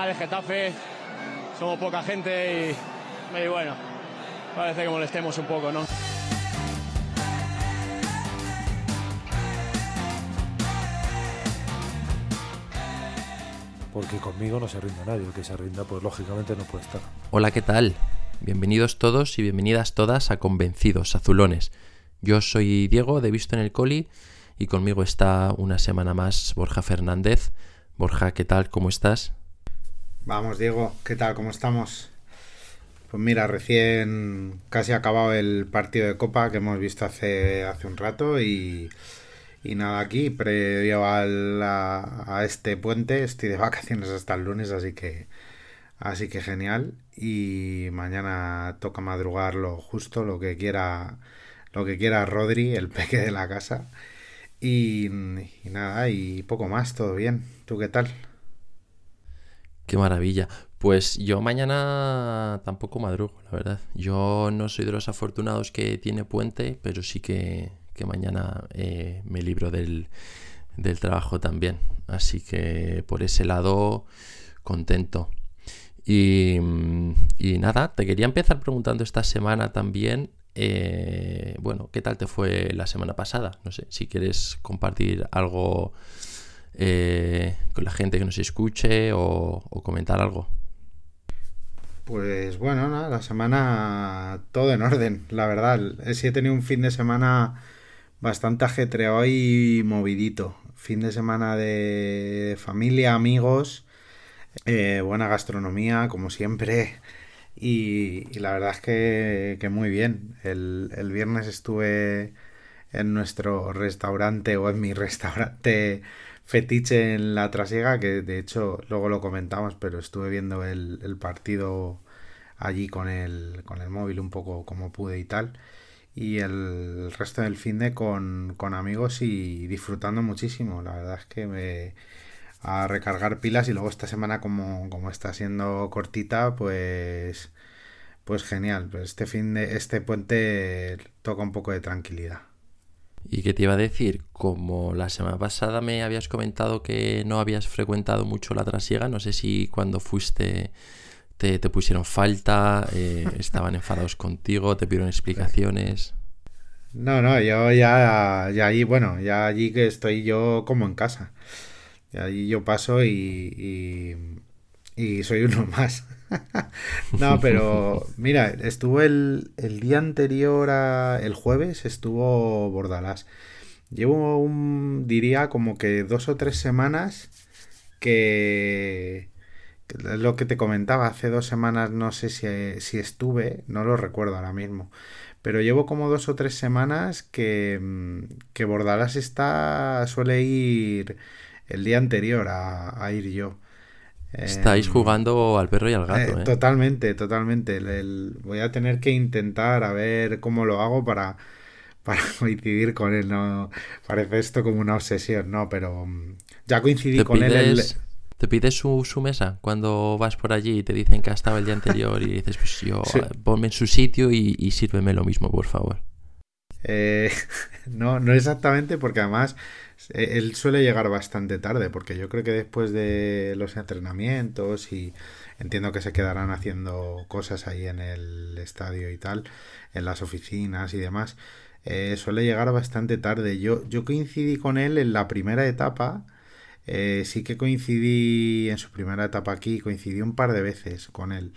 final es Getafe, somos poca gente y, y bueno, parece que molestemos un poco, ¿no? porque conmigo no se rinda nadie, el que se rinda pues lógicamente no puede estar. Hola, ¿qué tal? Bienvenidos todos y bienvenidas todas a Convencidos, Azulones. Yo soy Diego de Visto en el Coli y conmigo está una semana más Borja Fernández. Borja, ¿qué tal? ¿Cómo estás? Vamos, Diego, ¿qué tal? ¿Cómo estamos? Pues mira, recién casi acabado el partido de Copa que hemos visto hace, hace un rato y, y nada, aquí, previo al, a, este puente, estoy de vacaciones hasta el lunes, así que así que genial. Y mañana toca madrugar lo justo, lo que quiera, lo que quiera Rodri, el peque de la casa. Y, y nada, y poco más, todo bien. ¿Tú qué tal? Qué maravilla. Pues yo mañana tampoco madrugo, la verdad. Yo no soy de los afortunados que tiene puente, pero sí que, que mañana eh, me libro del, del, trabajo también. Así que por ese lado, contento. Y, y nada, te quería empezar preguntando esta semana también, eh, bueno, ¿qué tal te fue la semana pasada? No sé, si quieres compartir algo eh, con la gente que nos escuche o, comentar algo. Pues bueno, ¿no? la semana todo en orden, la verdad. Sí he tenido un fin de semana bastante ajetreado y movidito. Fin de semana de familia, amigos, eh, buena gastronomía, como siempre. Y, la verdad es que, muy bien. El, viernes estuve en nuestro restaurante o en mi restaurante fetiche en la trasiega, que de hecho luego lo comentamos, pero estuve viendo el, partido allí con el, con el móvil un poco como pude y tal y el resto del fin de con, con, amigos y disfrutando muchísimo. La verdad es que me a recargar pilas y luego esta semana como, como está siendo cortita, pues pues genial. Este fin de este puente toca un poco de tranquilidad. ¿Y qué te iba a decir? Como la semana pasada me habías comentado que no habías frecuentado mucho la trasiega, no sé si cuando fuiste te, te pusieron falta, eh, estaban enfadados contigo, te pidieron explicaciones. No, no, yo ya, ya allí, bueno, ya allí que estoy yo como en casa. Y allí yo paso y, y, y soy uno más. no, pero mira, estuvo el, el día anterior, a, el jueves, estuvo Bordalás. Llevo un, diría como que dos o tres semanas que lo que te comentaba hace dos semanas, no sé si, si, estuve, no lo recuerdo ahora mismo, pero llevo como dos o tres semanas que, que Bordalás está, suele ir el día anterior a, a ir yo. Estáis eh, jugando al perro y al gato. Eh, ¿eh? Totalmente, totalmente. El, el, voy a tener que intentar a ver cómo lo hago para, para coincidir con él. No parece esto como una obsesión, no, pero mm, ya coincidí con pides... él. El, ¿Te pides su, su, mesa cuando vas por allí y te dicen que ha estado el día anterior y dices, pues yo, sí. ponme en su sitio y, y, sírveme lo mismo, por favor? Eh, no, no exactamente, porque además eh, él suele llegar bastante tarde, porque yo creo que después de los entrenamientos y entiendo que se quedarán haciendo cosas ahí en el estadio y tal, en las oficinas y demás, eh, suele llegar bastante tarde. Yo, yo coincidí con él en la primera etapa eh, sí que coincidí en su primera etapa aquí, coincidí un par de veces con él.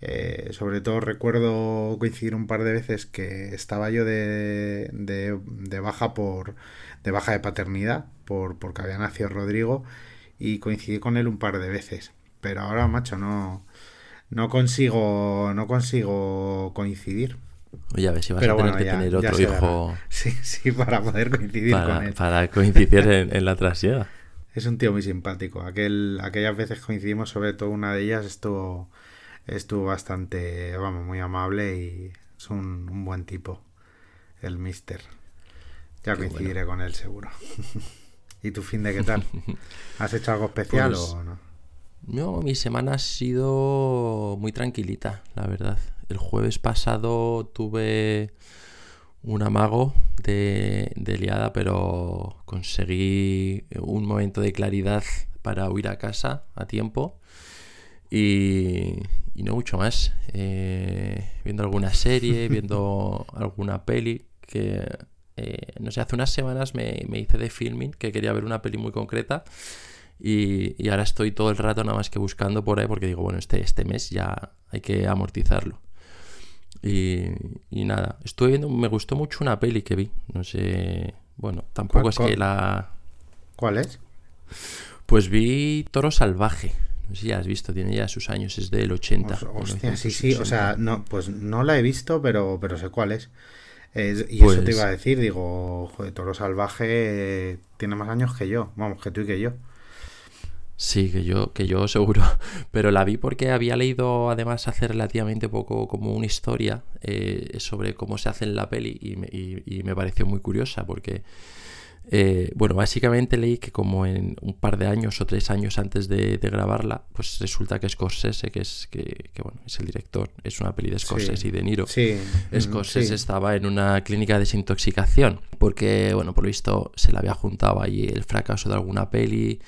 Eh, sobre todo recuerdo coincidir un par de veces que estaba yo de, de, de, baja por de baja de paternidad por porque había nacido Rodrigo y coincidí con él un par de veces. Pero ahora macho no no consigo no consigo coincidir. Oye, a ver si vas pero a tener bueno, que ya, tener otro hijo. Sí sí para poder coincidir para, con él. para coincidir en, en la trasiega es un tío muy simpático. Aquel, aquellas veces coincidimos, sobre todo una de ellas, estuvo, estuvo bastante, vamos, muy amable y es un, un buen tipo, el mister. Ya qué coincidiré bueno. con él seguro. ¿Y tu fin de qué tal? ¿Has hecho algo especial pues, o no? No, mi semana ha sido muy tranquilita, la verdad. El jueves pasado tuve un amago de, de, liada, pero conseguí un momento de claridad para huir a casa a tiempo. Y, y no mucho más. Eh, viendo alguna serie, viendo alguna peli que, eh, no sé, hace unas semanas me, me, hice de filming, que quería ver una peli muy concreta. Y, y, ahora estoy todo el rato nada más que buscando por ahí porque digo, bueno, este, este mes ya hay que amortizarlo. Y, y nada, estuve viendo, me gustó mucho una peli que vi. No sé, bueno, tampoco es que la... ¿Cuál es? Pues vi Toro Salvaje. No sé si ya has visto, tiene ya sus años, es del 80. Hostia, sí, sí, o sea, no, pues no la he visto, pero, pero sé cuál es. Eh, y pues... eso te iba a decir, digo, joder, Toro Salvaje tiene más años que yo, vamos, que tú y que yo. Sí, que yo, que yo seguro. Pero la vi porque había leído además hace relativamente poco como una historia eh, sobre cómo se hace en la peli y me, y, y me pareció muy curiosa porque eh, bueno, básicamente leí que como en un par de años o tres años antes de, de grabarla, pues resulta que Scorsese, que es, que, que, bueno, es el director, es una peli de Scorsese sí. y de Niro, sí. Scorsese sí. estaba en una clínica de desintoxicación, porque, bueno, por lo visto se le había juntado ahí el fracaso de alguna peli,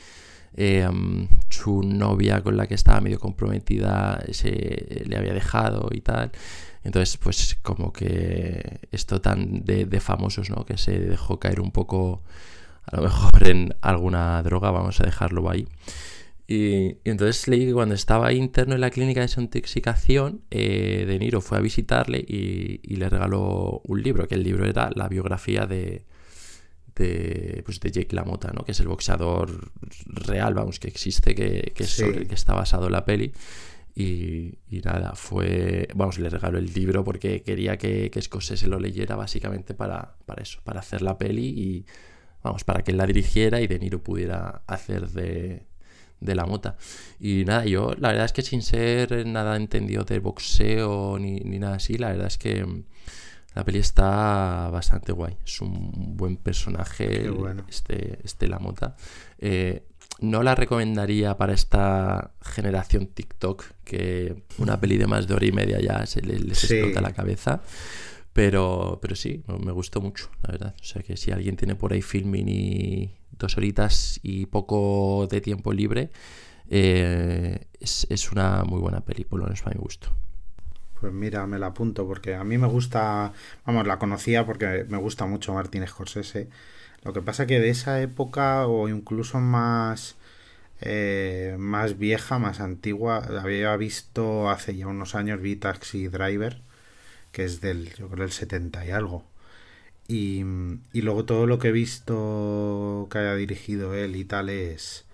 eh, um, su novia con la que estaba medio comprometida se le había dejado y tal. Entonces, pues como que esto tan de, de, famosos, ¿no? Que se dejó caer un poco, a lo mejor en alguna droga, vamos a dejarlo ahí. Y, entonces leí que cuando estaba interno en la clínica de desintoxicación, eh, De Niro fue a visitarle y, le regaló un libro, que el libro era la biografía de, de, pues de Jake LaMotta, ¿no? Que es el boxeador real, vamos, que existe, que, que es sí. sobre que está basado la peli. Y, y, nada, fue. Vamos, le regaló el libro porque quería que, que Scorsese lo leyera básicamente para, para eso, para hacer la peli y. Vamos, para que él la dirigiera y De Niro pudiera hacer de, de la mota. Y nada, yo la verdad es que sin ser nada entendido de boxeo ni, ni nada así, la verdad es que la peli está bastante guay. Es un buen personaje, bueno. este, este La Mota. Eh, no la recomendaría para esta generación TikTok, que una peli de más de hora y media ya se les, les sí. explota la cabeza. Pero, pero sí, me gustó mucho, la verdad. O sea que si alguien tiene por ahí filming y dos horitas y poco de tiempo libre, eh, es, es, una muy buena peli, por lo menos para mi gusto. Pues mira, me la apunto porque a mí me gusta, vamos, la conocía porque me gusta mucho Martín Scorsese. Lo que pasa que de esa época o incluso más eh, más vieja, más antigua, había visto hace ya unos años vi Taxi Driver, que es del, yo creo, del 70 y algo. Y, y luego todo lo que he visto que haya dirigido él y tal es,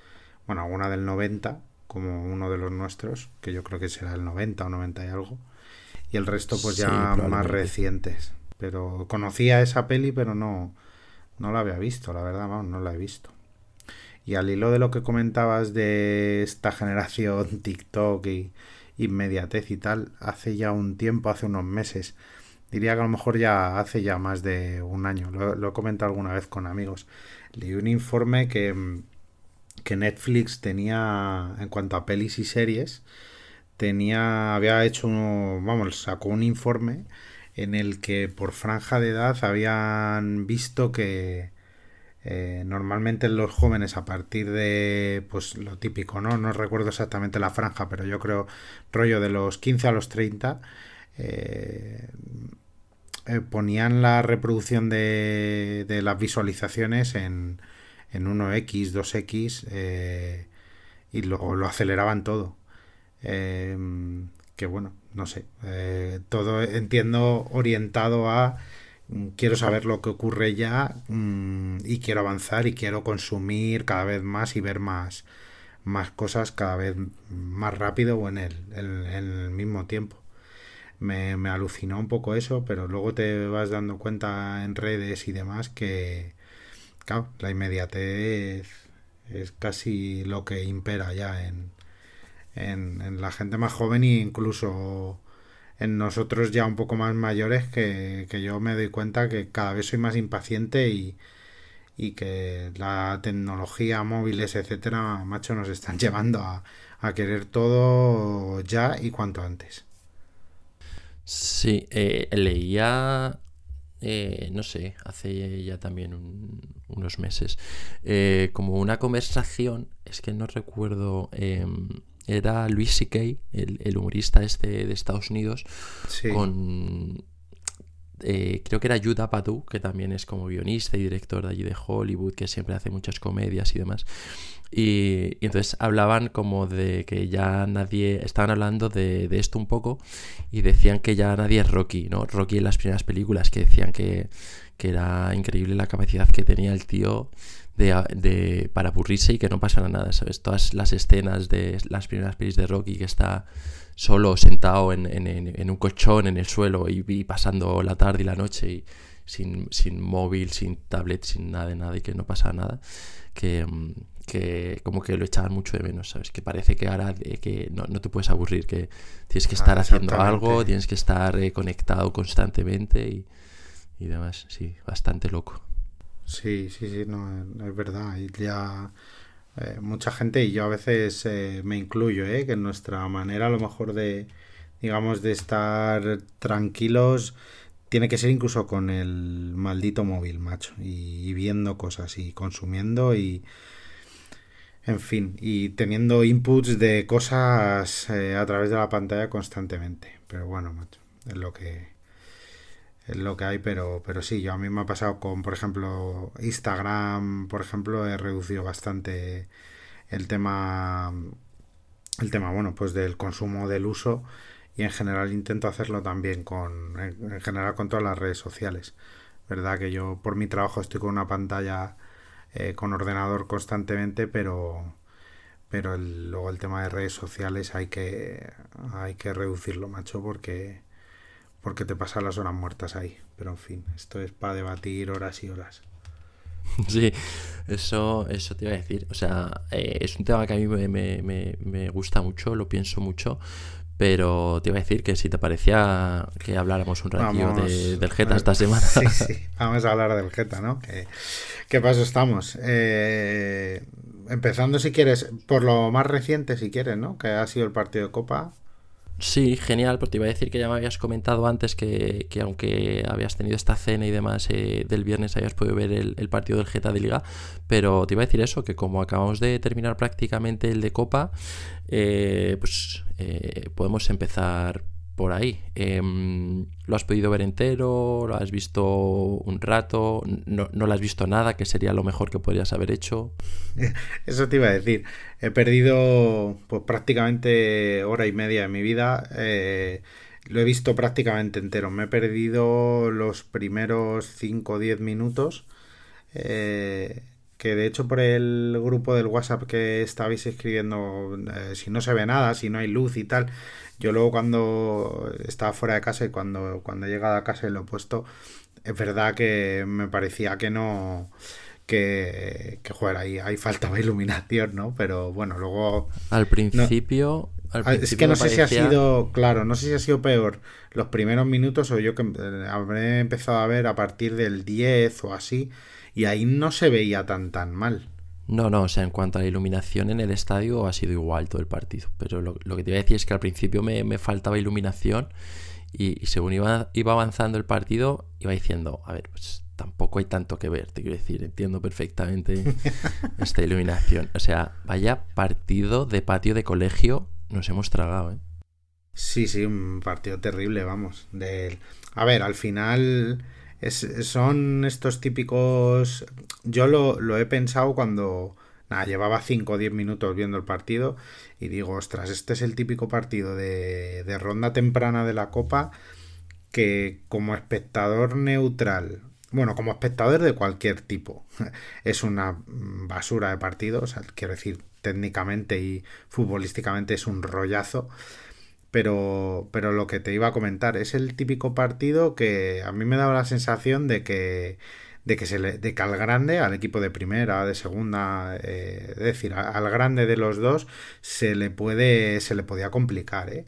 bueno, alguna del 90, como uno de los nuestros, que yo creo que será el 90 o 90 y algo. Y el resto pues ya sí, más recientes. Pero conocía esa peli, pero no, no la había visto, la verdad, vamos, no la he visto. Y al hilo de lo que comentabas de esta generación TikTok y inmediatez y tal, hace ya un tiempo, hace unos meses, diría que a lo mejor ya hace ya más de un año, lo, lo he comentado alguna vez con amigos, leí un informe que, que Netflix tenía en cuanto a pelis y series, tenía, había hecho, uno, vamos, sacó un informe en el que por franja de edad habían visto que eh, normalmente los jóvenes a partir de pues lo típico, ¿no? No recuerdo exactamente la franja, pero yo creo rollo de los 15 a los 30 eh, eh, ponían la reproducción de, de las visualizaciones en, en 1x, 2x eh, y lo, lo aceleraban todo. Eh, que bueno, no sé, eh, todo entiendo orientado a mm, quiero saber lo que ocurre ya mmm, y quiero avanzar y quiero consumir cada vez más y ver más, más cosas cada vez más rápido o en el, el mismo tiempo. Me, me, alucinó un poco eso, pero luego te vas dando cuenta en redes y demás que, la inmediatez es casi lo que impera ya en, en, la gente más joven e incluso en nosotros ya un poco más mayores que, que, yo me doy cuenta que cada vez soy más impaciente y, y que la tecnología, móviles, etcétera, macho, nos están llevando a, a querer todo ya y cuanto antes. Sí, eh, leía, eh, no sé, hace ya también un, unos meses, eh, como una conversación, es que no recuerdo era Luis C.K., el, el humorista este de Estados Unidos, Sí. con eh, creo que era Yuda Padu, que también es como guionista y director de allí de Hollywood, que siempre hace muchas comedias y demás. Y, y entonces hablaban como de que ya nadie, estaban hablando de, de esto un poco y decían que ya nadie es Rocky, ¿no? Rocky en las primeras películas, que decían que, que era increíble la capacidad que tenía el tío de, de- para aburrirse y que no pasara nada, ¿sabes? Todas las escenas de las primeras pelis de Rocky que está solo sentado en, en- en- en un colchón en el suelo y, y pasando la tarde y la noche y sin, sin móvil, sin tablet, sin nada de nada y que no pasa nada, que, mm, que como que lo echaban mucho de menos, ¿sabes? Que parece que ahora eh, que no, no te puedes aburrir, que tienes que Ah, estar haciendo algo, tienes que estar eh, conectado constantemente y, y demás, sí, bastante loco. Sí, sí, sí, no, es verdad. Ya eh, mucha gente, y yo a veces eh, me incluyo, eh, que nuestra manera a lo mejor de, digamos, de estar tranquilos tiene que ser incluso con el maldito móvil, macho, y, y viendo cosas y consumiendo y, en fin, y teniendo inputs de cosas eh, a través de la pantalla constantemente. Pero bueno, macho, es lo que es lo que hay, pero, pero sí, yo a mí me ha pasado con, por ejemplo, Instagram, por ejemplo, he reducido bastante el tema, el tema, bueno, pues del consumo, del uso, y en general intento hacerlo también con, en, en general con todas las redes sociales. Verdad que yo por mi trabajo estoy con una pantalla eh, con ordenador constantemente, pero pero el- luego el tema de redes sociales hay que hay que reducirlo, macho, porque porque te pasan las horas muertas ahí. Pero en fin, esto es para debatir horas y horas. Sí, eso, eso te iba a decir. O sea, eh, es un tema que a mí me, me- me- gusta mucho, lo pienso mucho, pero te iba a decir que si te parecía que habláramos un ratillo de- del Geta esta semana. Sí, sí, vamos a hablar del Geta, ¿no? ¿Qué, qué paso estamos? Eh, empezando, si quieres, por lo más reciente, si quieres, ¿no? Que ha sido el partido de Copa. Sí, genial, porque te iba a decir que ya me habías comentado antes que, que aunque habías tenido esta cena y demás eh, del viernes, habías podido ver el, partido del Geta de Liga, pero te iba a decir eso, que como acabamos de terminar prácticamente el de Copa, eh, pues eh, podemos empezar por ahí. Em, ¿Lo has podido ver entero? ¿Lo has visto un rato? ¿No, no has visto nada? que sería lo mejor que podrías haber hecho? Eso te iba a decir. He perdido pues prácticamente hora y media de mi vida. eh, lo he visto prácticamente entero. Me he perdido los primeros 5 o 10 minutos. eh, que de hecho por el grupo del WhatsApp que estabais escribiendo, eh, si no se ve nada, si no hay luz y tal, yo luego cuando estaba fuera de casa y cuando, cuando he llegado a casa y lo he puesto, es verdad que me parecía que no, que, que joder, ahí, ahí faltaba iluminación, ¿no? Pero bueno, luego... Al principio... al Ah, Es que no sé si ha sido, claro, no sé si ha sido peor los primeros minutos o yo que eh, habré empezado a ver a partir del 10 o así y ahí no se veía tan tan mal. No, no, o sea, en cuanto a la iluminación en el estadio ha sido igual todo el partido. Pero lo, lo que te iba a decir es que al principio me, me faltaba iluminación y, y según iba, iba avanzando el partido, iba diciendo, a ver, pues tampoco hay tanto que ver, te quiero decir, entiendo perfectamente esta iluminación. O sea, vaya partido de patio de colegio nos hemos tragado, ¿eh? Sí, sí, un partido terrible, vamos. Del... A ver, al final son estos típicos... Yo lo, lo he pensado cuando nada, llevaba 5 o 10 minutos viendo el partido y digo, ostras, este es el típico partido de, de ronda temprana de la Copa que como espectador neutral, bueno, como espectador de cualquier tipo, es una basura de partido, quiero decir, técnicamente y futbolísticamente es un rollazo. Pero, pero lo que te iba a comentar es el típico partido que a mí me daba la sensación de que, de que, se le, de que al grande, al equipo de primera, de segunda, eh, es decir, al grande de los dos, se le puede, se le podía complicar, ¿eh?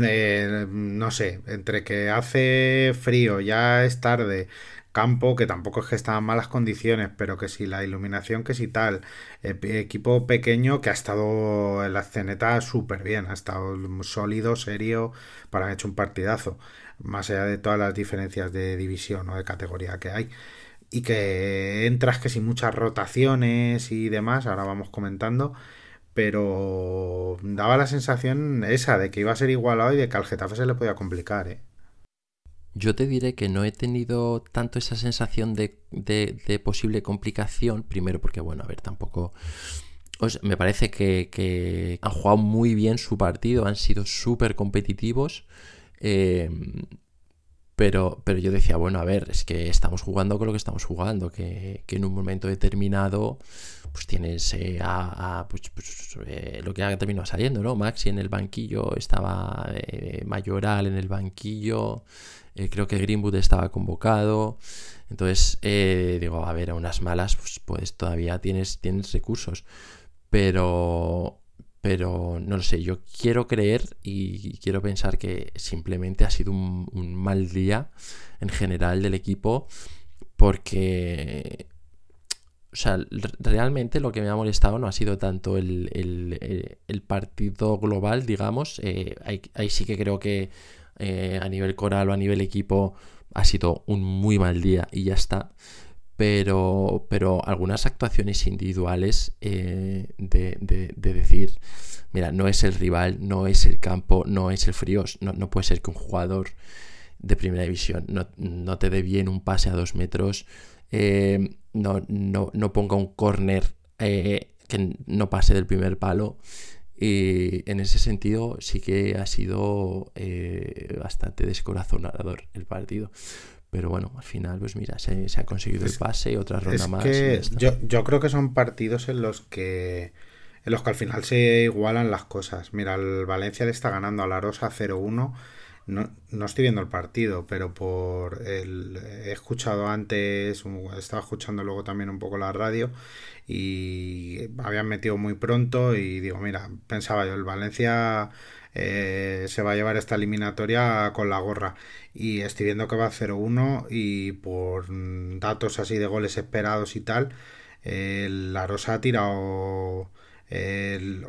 Eh, no sé, entre que hace frío, ya es tarde, campo, que tampoco es que está en malas condiciones, pero que si la iluminación, que si tal, equipo pequeño que ha estado en la esceneta súper bien, ha estado sólido, serio, para haber hecho un partidazo, más allá de todas las diferencias de división o de categoría que hay. Y que entras que sin muchas rotaciones y demás, ahora vamos comentando, pero daba la sensación esa de que iba a ser igualado y de que al Getafe se le podía complicar, ¿eh? Yo te diré que no he tenido tanto esa sensación de, de, posible complicación, primero porque, bueno, a ver, tampoco... me parece que, han jugado muy bien su partido, han sido súper competitivos. Eh, pero, pero yo decía, bueno, a ver, es que estamos jugando con lo que estamos jugando, que, que en un momento determinado pues tienes eh, a, pues, pues, eh, lo que ha terminado saliendo, ¿no? Maxi en el banquillo, estaba eh, Mayoral en el banquillo, creo que Greenwood estaba convocado. Entonces, digo, a ver, a unas malas, pues, pues todavía tienes, tienes recursos. Pero, pero no lo sé, yo quiero creer y quiero pensar que simplemente ha sido un, mal día en general del equipo porque o sea, realmente lo que me ha molestado no ha sido tanto el, partido global, digamos. Eh, ahí, sí que creo que eh, a nivel coral o a nivel equipo ha sido un muy mal día y ya está. Pero, pero algunas actuaciones individuales eh, de, decir, mira, no es el rival, no es el campo, no es el frío, no, no puede ser que un jugador de primera división no, no te dé bien un pase a dos metros eh, no, no, ponga un corner que no pase del primer palo. Y en ese sentido sí que ha sido eh, bastante descorazonador el partido. Pero bueno, al final, pues mira, se, ha conseguido el pase, otra ronda más. yo, yo creo que son partidos en los que en los que al final se igualan las cosas. Mira, el Valencia le está ganando a la Rosa 0-1 no, no estoy viendo el partido, pero por el, he escuchado antes, estaba escuchando luego también un poco la radio y habían metido muy pronto y digo, mira, pensaba yo, el Valencia eh, se va a llevar esta eliminatoria con la gorra. Y estoy viendo que va a 0-1 y por datos así de goles esperados y tal, la Rosa ha tirado el,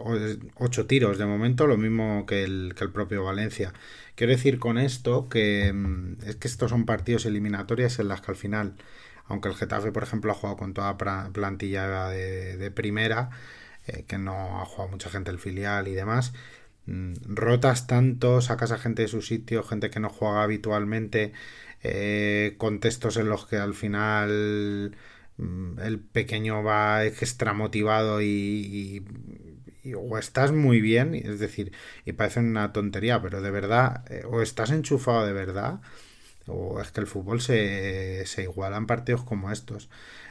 ocho tiros de momento, lo mismo que el, que el propio Valencia. Quiero decir con esto que mm, es que estos son partidos eliminatorios en las que al final, aunque el Getafe, por ejemplo, ha jugado con toda plantilla de, primera, eh, que no ha jugado mucha gente el filial y demás, mm, rotas tanto, sacas a gente de su sitio, gente que no juega habitualmente, eh, contextos en los que al final el pequeño va extra motivado y, o estás muy bien, es decir, y parece una tontería, pero de verdad, eh, o estás enchufado de verdad, o es que el fútbol se, se iguala en partidos como estos.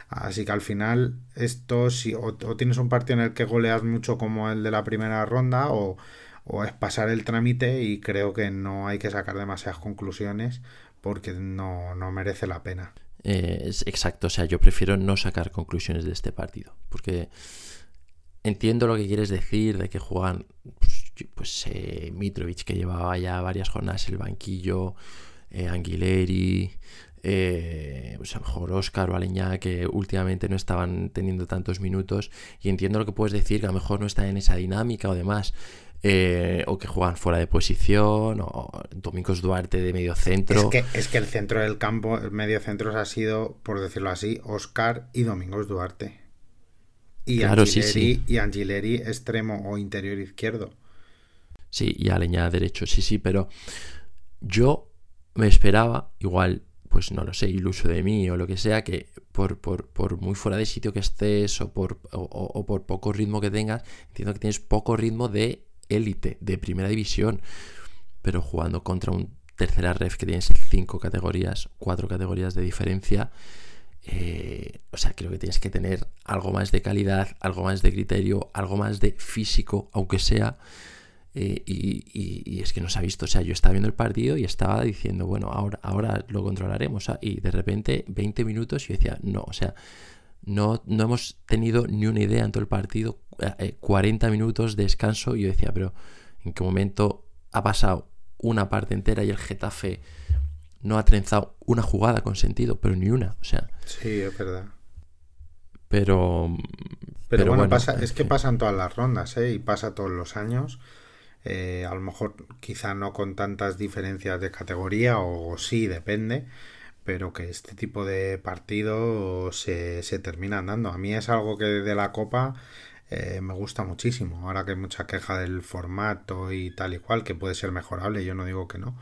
Así que al final, esto, si, o, tienes un partido en el que goleas mucho como el de la primera ronda, o, o es pasar el trámite y creo que no hay que sacar demasiadas conclusiones porque no, no merece la pena. Eh, es exacto, o sea, yo prefiero no sacar conclusiones de este partido, porque entiendo lo que quieres decir de que juegan pues, pues eh, Mitrovic que llevaba ya varias jornadas el banquillo, eh, Anguileri, pues a lo mejor Oscar o Aleñá que últimamente no estaban teniendo tantos minutos y entiendo lo que puedes decir que a lo mejor no están en esa dinámica o demás eh, o que juegan fuera de posición, o Domingos Duarte de medio centro. Es que, es que el centro del campo, el medio centro ha sido, por decirlo así, Oscar y Domingos Duarte. Y, claro, Angileri, y Angileri extremo o interior izquierdo. Sí, y Aleña derecho, sí, sí, pero yo me esperaba, igual, pues no lo sé, iluso de mí o lo que sea, que por, por, muy fuera de sitio que estés o por, o por poco ritmo que tengas, entiendo que tienes poco ritmo de élite de primera división, pero jugando contra un tercera ref que tienes cinco categorías, cuatro categorías de diferencia. Eh, o sea, creo que tienes que tener algo más de calidad, algo más de criterio, algo más de físico, aunque sea. Eh, y, es que no se ha visto. O sea, yo estaba viendo el partido y estaba diciendo, bueno, ahora, ahora lo controlaremos. y de repente, 20 minutos, y decía, no, o sea, no, no hemos tenido ni una idea en todo el partido. 40 eh, minutos de descanso. Y yo decía, pero ¿en qué momento ha pasado una parte entera y el Getafe no ha trenzado una jugada con sentido? Pero ni una. O sea. Sí, es verdad. Pero. Pero, bueno, pasa, es que pasan todas las rondas, ¿eh? Y pasa todos los años. Eh, a lo mejor quizá no con tantas diferencias de categoría, o sí, depende pero que este tipo de partidos se, se terminan dando. A mí es algo que de la Copa eh, me gusta muchísimo. Ahora que hay mucha queja del formato y tal y cual, que puede ser mejorable, yo no digo que no.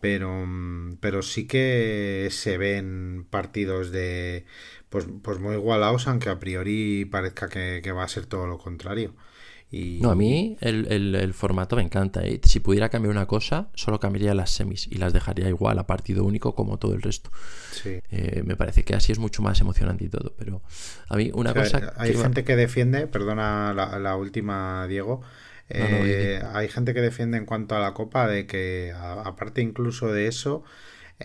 Pero, mm, pero sí que se ven partidos de pues, pues muy igualados, aunque a priori parezca que, que va a ser todo lo contrario. No, a mí el, formato me encanta. ¿eh? Si pudiera cambiar una cosa, solo cambiaría las semis y las dejaría igual a partido único como todo el resto. Eh, me parece que así es mucho más emocionante y todo. Pero a mí una cosa... Hay gente que defiende, perdona la, última, Diego. Eh, hay gente que defiende en cuanto a la copa de que, aparte incluso de eso,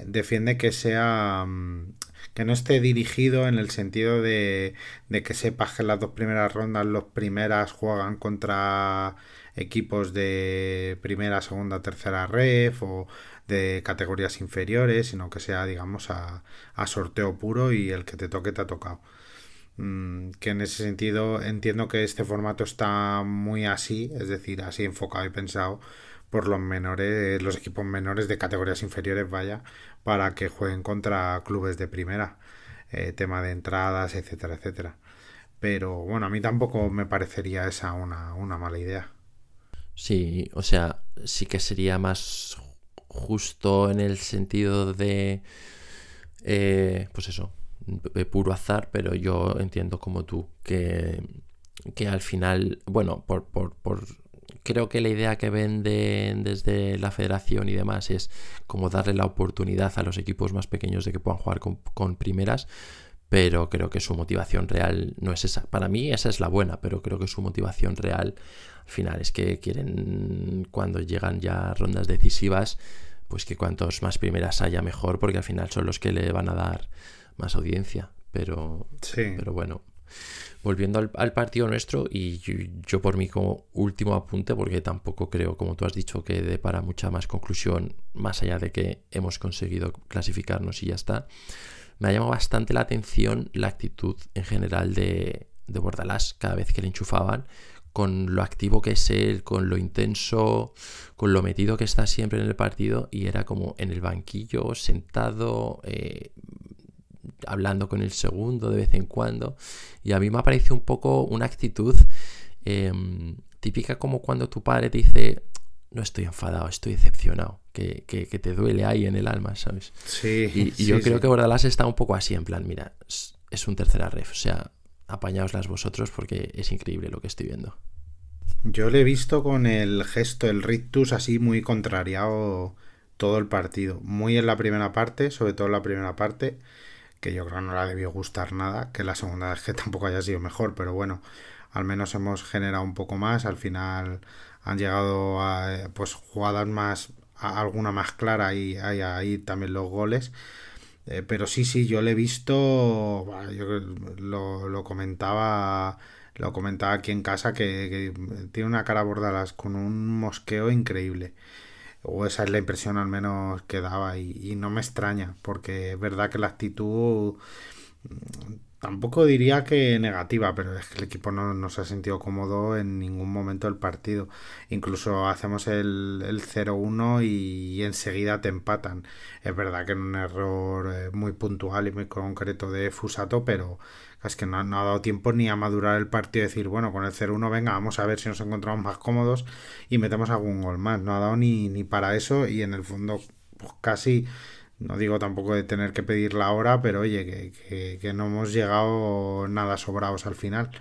defiende que sea mm, que no esté dirigido en el sentido de, que sepas que las dos primeras rondas los primeras juegan contra equipos de primera, segunda, tercera ref o de categorías inferiores, sino que sea, digamos, a, a sorteo puro y el que te toque te ha tocado. Mm, que en ese sentido entiendo que este formato está muy así, es decir, así enfocado y pensado por los menores, los equipos menores de categorías inferiores, vaya, para que jueguen contra clubes de primera, eh, tema de entradas, etcétera, etcétera. Pero bueno, a mí tampoco me parecería esa una, mala idea. Sí, o sea, sí que sería más justo en el sentido de, eh, pues eso, de puro azar, pero yo entiendo como tú que, que al final, bueno, por, por, por creo que la idea que venden desde la federación y demás es como darle la oportunidad a los equipos más pequeños de que puedan jugar con, primeras, pero creo que su motivación real no es esa. Para mí esa es la buena, pero creo que su motivación real al final es que quieren cuando llegan ya rondas decisivas, pues que cuantos más primeras haya mejor, porque al final son los que le van a dar más audiencia. Pero, pero bueno volviendo al, partido nuestro, y yo, por mí como último apunte, porque tampoco creo, como tú has dicho, que dé para mucha más conclusión, más allá de que hemos conseguido clasificarnos y ya está, me ha llamado bastante la atención la actitud en general de, de Bordalás cada vez que le enchufaban, con lo activo que es él, con lo intenso, con lo metido que está siempre en el partido y era como en el banquillo, sentado, eh, hablando con el segundo de vez en cuando. Y a mí me ha parecido un poco una actitud em, típica como cuando tu padre te dice, no estoy enfadado, estoy decepcionado, que, te duele ahí en el alma, ¿sabes? Sí. Y, yo creo que Bordalás está un poco así, en plan, mira, es un tercera ref, o sea, apañaoslas vosotros porque es increíble lo que estoy viendo. Yo le he visto con el gesto, el rictus así muy contrariado todo el partido. Muy en la primera parte, sobre todo en la primera parte que yo creo que no le debió gustar nada, que la segunda vez que tampoco haya sido mejor, pero bueno, al menos hemos generado un poco más, al final han llegado a pues jugadas más, alguna más clara y hay ahí también los goles. Eh, pero sí, sí, yo le he visto, yo lo, comentaba lo comentaba aquí en casa que, que tiene una cara bordadas con un mosqueo increíble o esa es la impresión al menos que daba y, no me extraña porque es verdad que la actitud tampoco diría que negativa pero es que el equipo no, se ha sentido cómodo en ningún momento del partido incluso hacemos el, el 0-1 y, enseguida te empatan es verdad que es un error eh, muy puntual y muy concreto de Fusato pero es que no, ha dado tiempo ni a madurar el partido y decir, bueno, con el 0-1, venga, vamos a ver si nos encontramos más cómodos y metemos algún gol más. No ha dado ni, ni para eso y en el fondo, pues casi, no digo tampoco de tener que pedir la hora, pero oye, que, que, no hemos llegado nada sobrados al final.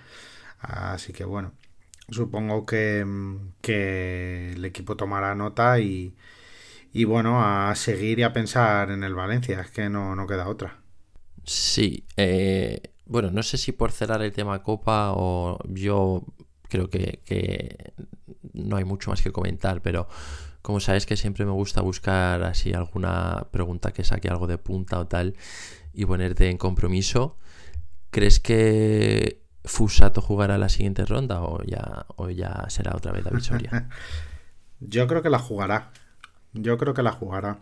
Así que bueno, supongo que, que el equipo tomará nota y, y bueno, a seguir y a pensar en el Valencia, es que no, no queda otra. Sí, eh, bueno, no sé si por cerrar el tema Copa o yo creo que, no hay mucho más que comentar, pero como sabes que siempre me gusta buscar así alguna pregunta que saque algo de punta o tal y ponerte en compromiso, ¿crees que Fusato jugará la siguiente ronda o ya, o ya será otra vez la victoria? Yo creo que la jugará. Yo creo que la jugará.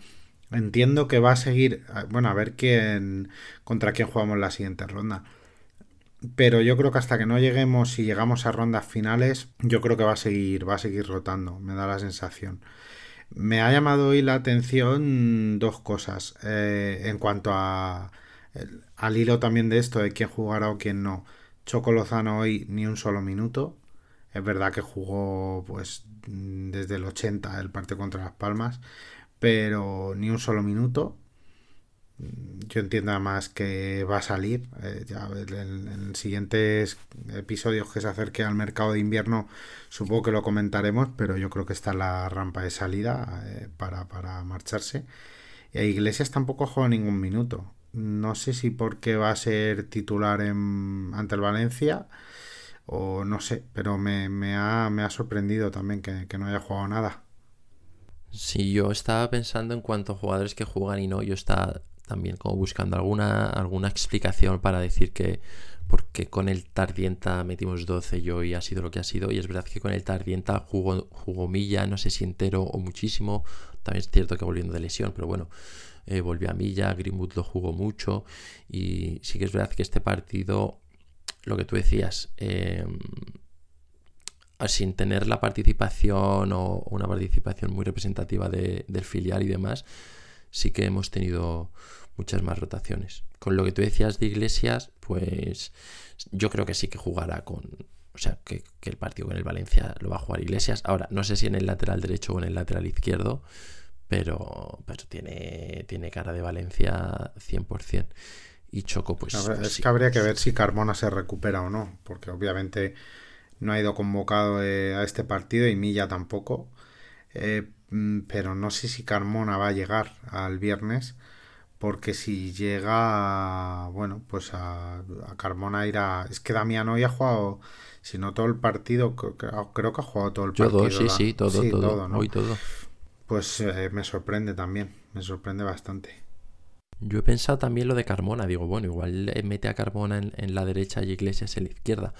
Entiendo que va a seguir, bueno, a ver quién contra quién jugamos la siguiente ronda. Pero yo creo que hasta que no lleguemos y llegamos a rondas finales, yo creo que va a seguir, va a seguir rotando, me da la sensación. Me ha llamado hoy la atención dos cosas. Eh, en cuanto a al hilo también de esto, de quién jugará o quién no. Choco Lozano hoy ni un solo minuto. Es verdad que jugó pues desde el 80 el partido contra Las Palmas, pero ni un solo minuto. Yo entiendo además que va a salir. Eh, ya en, siguientes episodios que se acerque al mercado de invierno, supongo que lo comentaremos, pero yo creo que está la rampa de salida eh, para, para, marcharse. Y a Iglesias tampoco juega ningún minuto. No sé si porque va a ser titular en, ante el Valencia o no sé, pero me, ha, me ha, sorprendido también que, no haya jugado nada. Sí, yo estaba pensando en cuanto a jugadores que juegan y no, yo estaba también como buscando alguna, alguna explicación para decir que porque con el Tardienta metimos 12 yo y ha sido lo que ha sido. Y es verdad que con el Tardienta jugó, jugó Milla, no sé si entero o muchísimo, también es cierto que volviendo de lesión, pero bueno, eh, volvió a Milla, Greenwood lo jugó mucho. Y sí que es verdad que este partido, lo que tú decías, em, sin tener la participación o una participación muy representativa del filial y demás, sí que hemos tenido muchas más rotaciones. Con lo que tú decías de Iglesias, pues yo creo que sí que jugará con... O sea, que, el partido con el Valencia lo va a jugar Iglesias. Ahora, no sé si en el lateral derecho o en el lateral izquierdo, pero, pero tiene, tiene cara de Valencia 100%. Y Choco, pues... es que habría que ver si Carmona se recupera o no, porque obviamente no ha ido convocado eh, a este partido y Milla tampoco. Eh, pero no sé si Carmona va a llegar al viernes porque si llega bueno pues a, Carmona irá es que Damián hoy ha jugado si no todo el partido creo, que ha jugado todo el partido sí sí todo todo, hoy todo. Pues eh, me sorprende también me sorprende bastante. Yo he pensado también lo de Carmona digo bueno igual mete a Carmona en, en la derecha y Iglesias en la izquierda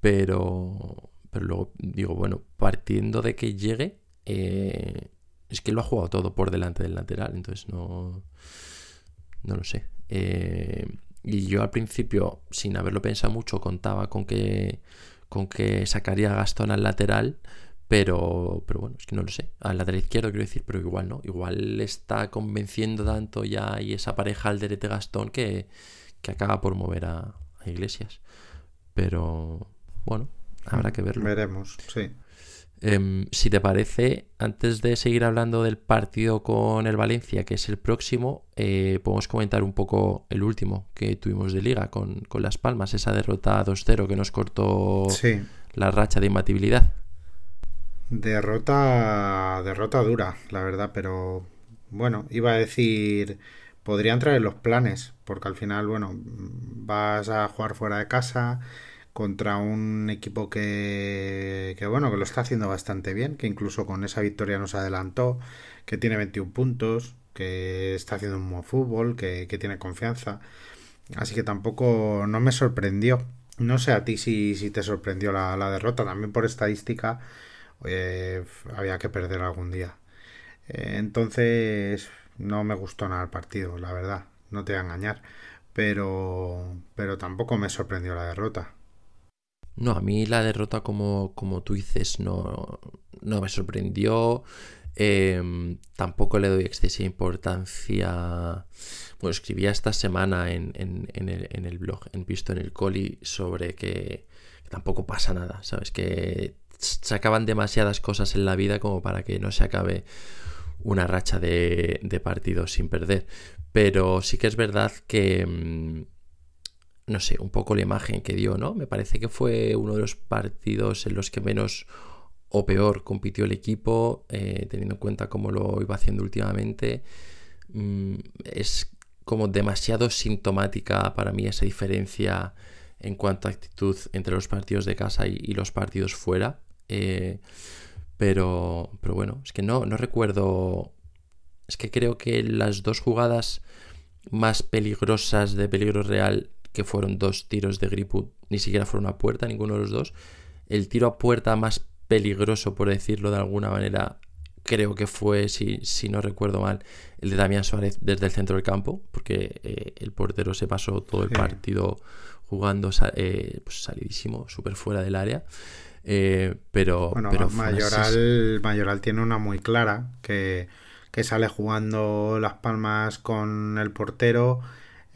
pero pero luego digo bueno partiendo de que llegue eh, es que lo ha jugado todo por delante del lateral, entonces no, no lo sé. Eh, y yo al principio, sin haberlo pensado mucho, contaba con que, con que sacaría a Gastón al lateral, pero, pero bueno, es que no lo sé. Al lateral izquierdo quiero decir, pero igual no. Igual está convenciendo tanto ya y esa pareja al derete Gastón que, que acaba por mover a Iglesias. Pero bueno, habrá que verlo. Veremos, sí. Em, si te parece, antes de seguir hablando del partido con el Valencia, que es el próximo, eh, podemos comentar un poco el último que tuvimos de liga con, Las Palmas, esa derrota 2-0 que nos cortó la racha de imbatibilidad. Derrota, derrota dura, la verdad, pero bueno, iba a decir, podría entrar en los planes, porque al final, bueno, vas a jugar fuera de casa contra un equipo que, que, bueno, que lo está haciendo bastante bien, que incluso con esa victoria nos adelantó, que tiene 21 puntos, que está haciendo un buen fútbol, que, tiene confianza. Así que tampoco no me sorprendió. No sé a ti si, si te sorprendió la, derrota, también por estadística había que perder algún día. Eh, entonces no me gustó nada el partido, la verdad, no te voy a engañar, pero, pero tampoco me sorprendió la derrota. No, a mí la derrota, como, como tú dices, no, no me sorprendió. Em, tampoco le doy excesiva importancia. Bueno, escribía esta semana en, el, blog, en Visto en el Coli, sobre que, tampoco pasa nada, ¿sabes? Que se acaban demasiadas cosas en la vida como para que no se acabe una racha de, de partidos sin perder. Pero sí que es verdad que em, no sé, un poco la imagen que dio, ¿no? Me parece que fue uno de los partidos en los que menos o peor compitió el equipo, eh, teniendo en cuenta cómo lo iba haciendo últimamente. Mm, es como demasiado sintomática para mí esa diferencia en cuanto a actitud entre los partidos de casa y, los partidos fuera. Eh, pero, pero bueno, es que no, no recuerdo. Es que creo que las dos jugadas más peligrosas de peligro real que fueron dos tiros de Gripwood, ni siquiera fueron a puerta, ninguno de los dos. El tiro a puerta más peligroso, por decirlo de alguna manera, creo que fue, si, si no recuerdo mal, el de Damián Suárez desde el centro del campo, porque eh, el portero se pasó todo el partido jugando eh, pues salidísimo, súper fuera del área. Eh, pero, bueno, pero Mayoral, Mayoral tiene una muy clara que, que sale jugando las palmas con el portero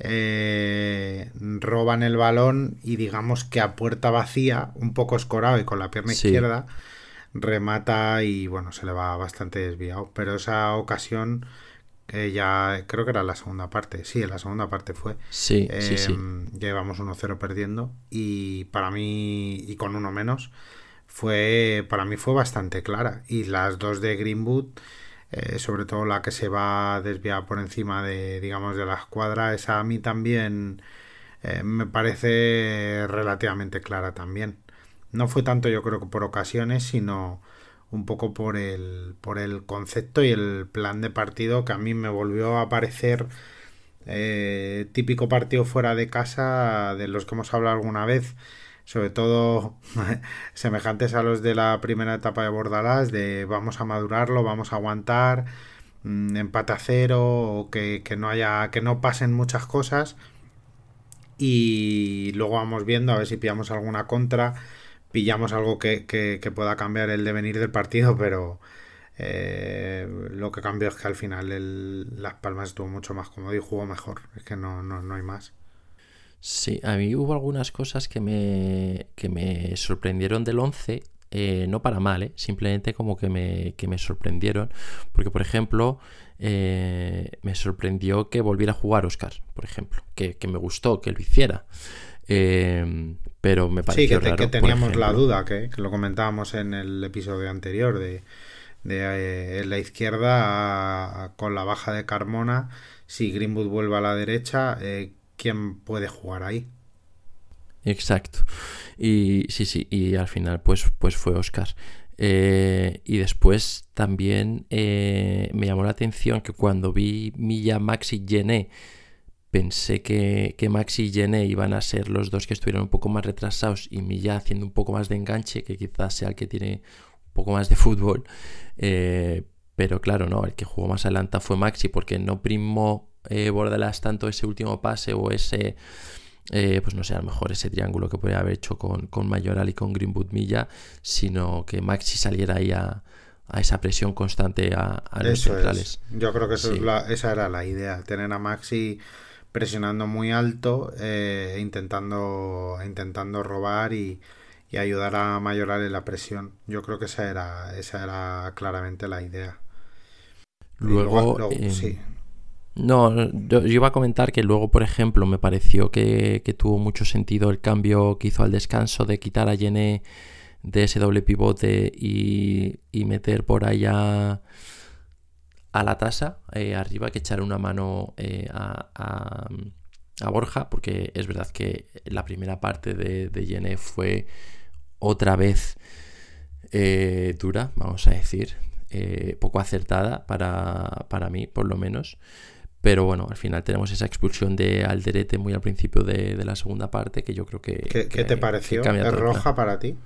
eh, roban el balón y digamos que a puerta vacía, un poco escorado y con la pierna izquierda, remata y bueno, se le va bastante desviado. Pero esa ocasión eh, ya creo que era la segunda parte. Sí, en la segunda parte fue. Sí, sí, sí. Em, llevamos 1-0 perdiendo y para mí, y con uno menos, fue para mí fue bastante clara. Y las dos de Greenwood eh, sobre todo la que se va desviada por encima de, digamos, de la escuadra, esa a mí también eh, me parece relativamente clara también. No fue tanto yo creo que por ocasiones, sino un poco por el, por el concepto y el plan de partido que a mí me volvió a parecer eh, típico partido fuera de casa de los que hemos hablado alguna vez sobre todo semejantes a los de la primera etapa de Bordalás, de vamos a madurarlo, vamos a aguantar, mm, empate a cero, o que, no haya, que no pasen muchas cosas. Y luego vamos viendo a ver si pillamos alguna contra, pillamos algo que, que, pueda cambiar el devenir del partido, pero eh, lo que cambió es que al final el, Las Palmas estuvo mucho más cómodo y jugó mejor. Es que no, no, no hay más. Sí, a mí hubo algunas cosas que me, que me sorprendieron del 11, eh, no para mal, eh, simplemente como que me, que me sorprendieron, porque por ejemplo, eh, me sorprendió que volviera a jugar Oscar, por ejemplo, que, me gustó que lo hiciera. pero me pareció sí, que, teníamos la duda, que, lo comentábamos en el episodio anterior, de, de la izquierda con la baja de Carmona, si Greenwood vuelve a la derecha, quién puede jugar ahí. Exacto. Y sí, sí, y al final pues, pues fue Oscar. Eh, y después también eh, me llamó la atención que cuando vi Milla, Maxi y Gené, pensé que, que Maxi y Gené iban a ser los dos que estuvieran un poco más retrasados y Milla haciendo un poco más de enganche, que quizás sea el que tiene un poco más de fútbol. Eh, pero claro, no, el que jugó más adelante fue Maxi porque no primó eh, tanto ese último pase o ese, eh, pues no sé, a lo mejor ese triángulo que podría haber hecho con, con Mayoral y con Greenwood Milla, sino que Maxi saliera ahí a, esa presión constante a, los centrales. Yo creo que esa era la idea, tener a Maxi presionando muy alto, eh, intentando, intentando robar y, ayudar a Mayoral en la presión. Yo creo que esa era, esa era claramente la idea. Luego, sí. No, yo, iba a comentar que luego, por ejemplo, me pareció que, tuvo mucho sentido el cambio que hizo al descanso de quitar a Yené de ese doble pivote y, meter por allá a la tasa eh, arriba, que echar una mano eh, a, Borja, porque es verdad que la primera parte de, de fue otra vez eh, dura, vamos a decir, poco acertada para, para mí, por lo menos. Pero bueno, al final tenemos esa expulsión de Alderete muy al principio de, la segunda parte que yo creo que... ¿Qué, te pareció? ¿Es roja para ti?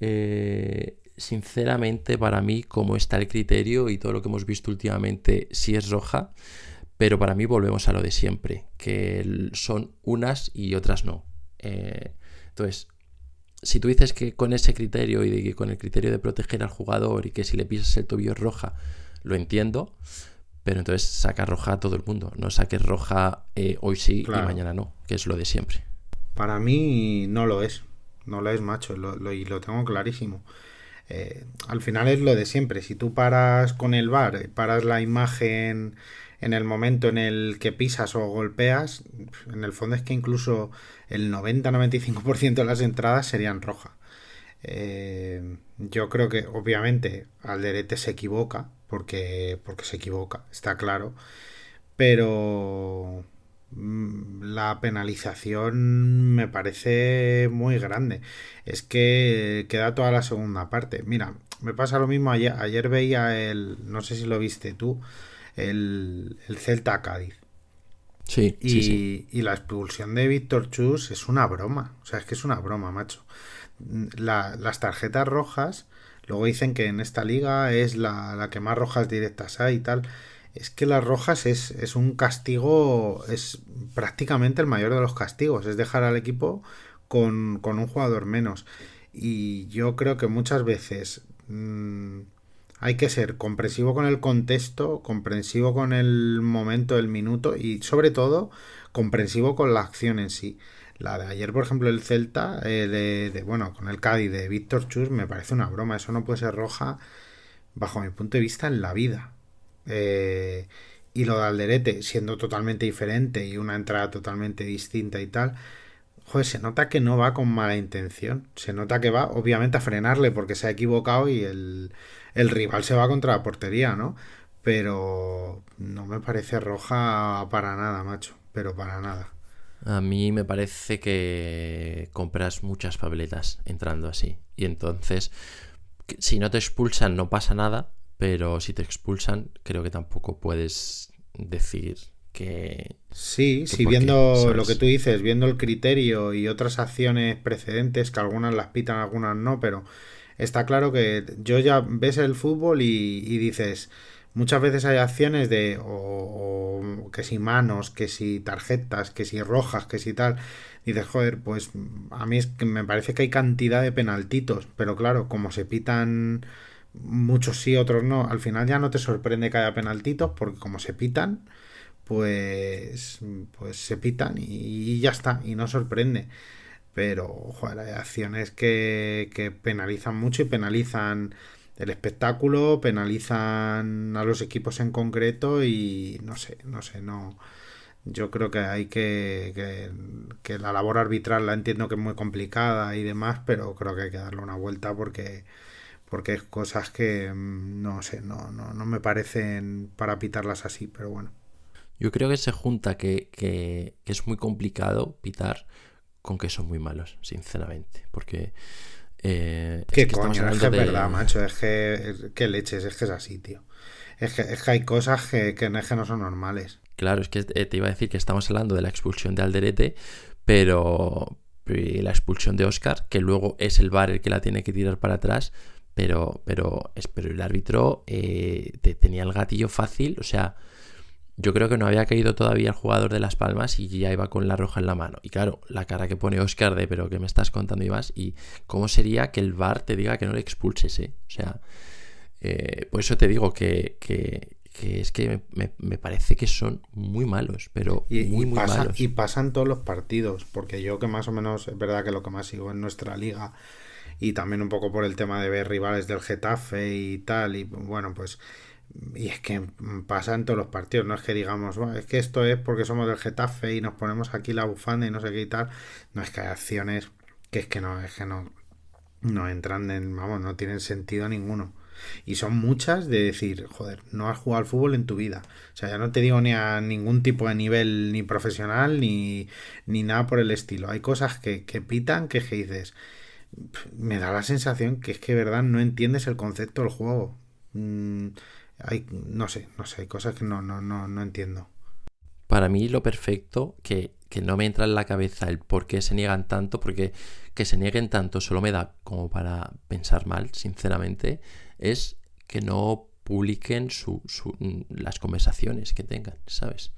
Eh, sinceramente, para mí, como está el criterio y todo lo que hemos visto últimamente, sí es roja. Pero para mí volvemos a lo de siempre, que son unas y otras no. Eh, entonces, si tú dices que con ese criterio y de con el criterio de proteger al jugador y que si le pisas el tobillo es roja, lo entiendo pero entonces saca roja a todo el mundo. No saques roja eh, hoy sí y mañana no, que es lo de siempre. Para mí no lo es. No lo es, macho. y lo tengo clarísimo. Eh, al final es lo de siempre. Si tú paras con el bar, paras la imagen en el momento en el que pisas o golpeas, en el fondo es que incluso el 90-95% de las entradas serían roja. Eh, yo creo que obviamente Alderete se equivoca, porque, porque se equivoca, está claro. Pero mm, la penalización me parece muy grande. Es que queda toda la segunda parte. Mira, me pasa lo mismo ayer. Ayer veía el, no sé si lo viste tú, el, el Celta Cádiz. Sí, y, sí, y la expulsión de Víctor Chus es una broma. O sea, es que es una broma, macho. las tarjetas rojas Luego dicen que en esta liga es la, que más rojas directas hay y tal. Es que las rojas es, es, un castigo, es prácticamente el mayor de los castigos, es dejar al equipo con, un jugador menos. Y yo creo que muchas veces mm, hay que ser comprensivo con el contexto, comprensivo con el momento, el minuto y sobre todo comprensivo con la acción en sí. La de ayer, por ejemplo, el Celta, eh, de, bueno, con el Cádiz de Víctor Chus, me parece una broma. Eso no puede ser roja, bajo mi punto de vista, en la vida. Eh, y lo de Alderete, siendo totalmente diferente y una entrada totalmente distinta y tal, joder, se nota que no va con mala intención. Se nota que va, obviamente, a frenarle porque se ha equivocado y el, el rival se va contra la portería, ¿no? Pero no me parece roja para nada, macho. Pero para nada. A mí me parece que compras muchas papeletas entrando así. Y entonces, si no te expulsan no pasa nada, pero si te expulsan creo que tampoco puedes decir que... Sí, si viendo lo que tú dices, viendo el criterio y otras acciones precedentes, que algunas las pitan, algunas no, pero está claro que yo ya ves el fútbol y, dices, muchas veces hay acciones de o, que si manos, que si tarjetas, que si rojas, que si tal. Y dices, joder, pues a mí es que me parece que hay cantidad de penaltitos, pero claro, como se pitan muchos sí, otros no, al final ya no te sorprende que haya penaltitos porque como se pitan, pues pues se pitan y ya está, y no sorprende pero joder, hay acciones que, que penalizan mucho y penalizan el espectáculo, penalizan a los equipos en concreto y no sé, no sé, no. Yo creo que hay que, que, la labor arbitral la entiendo que es muy complicada y demás, pero creo que hay que darle una vuelta porque, porque es cosas que mm, no sé, no, no, no me parecen para pitarlas así, pero bueno. Yo creo que se junta que, que es muy complicado pitar con que son muy malos, sinceramente. Porque. Eh, ¿Qué es que coño? Es que es verdad, macho. Es que. ¿Qué leches? Es que es así, tío. Es que, es que hay cosas que, que, no, es que no son normales. Claro, es que eh, te iba a decir que estamos hablando de la expulsión de Alderete, pero la expulsión de Oscar, que luego es el bar el que la tiene que tirar para atrás, pero, pero, pero el árbitro eh, te tenía el gatillo fácil, o sea, yo creo que no había caído todavía el jugador de Las Palmas y ya iba con la roja en la mano. Y claro, la cara que pone Oscar de, pero que me estás contando y más, y cómo sería que el VAR te diga que no le expulses, ¿eh? O sea, eh, por eso te digo que, que, es que me, parece que son muy malos, pero muy, muy malos. Y pasan todos los partidos, porque yo que más o menos, es verdad que lo que más sigo en nuestra liga, y también un poco por el tema de ver rivales del Getafe y tal, y bueno, pues y es que pasa en todos los partidos, no es que digamos, es que esto es porque somos del Getafe y nos ponemos aquí la bufanda y no sé qué y tal. No es que hay acciones que es que no, es que no, no entran en, vamos, no tienen sentido ninguno. Y son muchas de decir, joder, no has jugado al fútbol en tu vida. O sea, ya no te digo ni a ningún tipo de nivel ni profesional ni, ni nada por el estilo. Hay cosas que, que pitan que, dices, me da la sensación que es que, verdad, no entiendes el concepto del juego. Mm, no sé, no sé, hay cosas que no, no, no, no entiendo. Para mí lo perfecto, que, que no me entra en la cabeza el por qué se niegan tanto, porque que se nieguen tanto solo me da como para pensar mal, sinceramente, es que no publiquen las conversaciones que tengan, ¿sabes?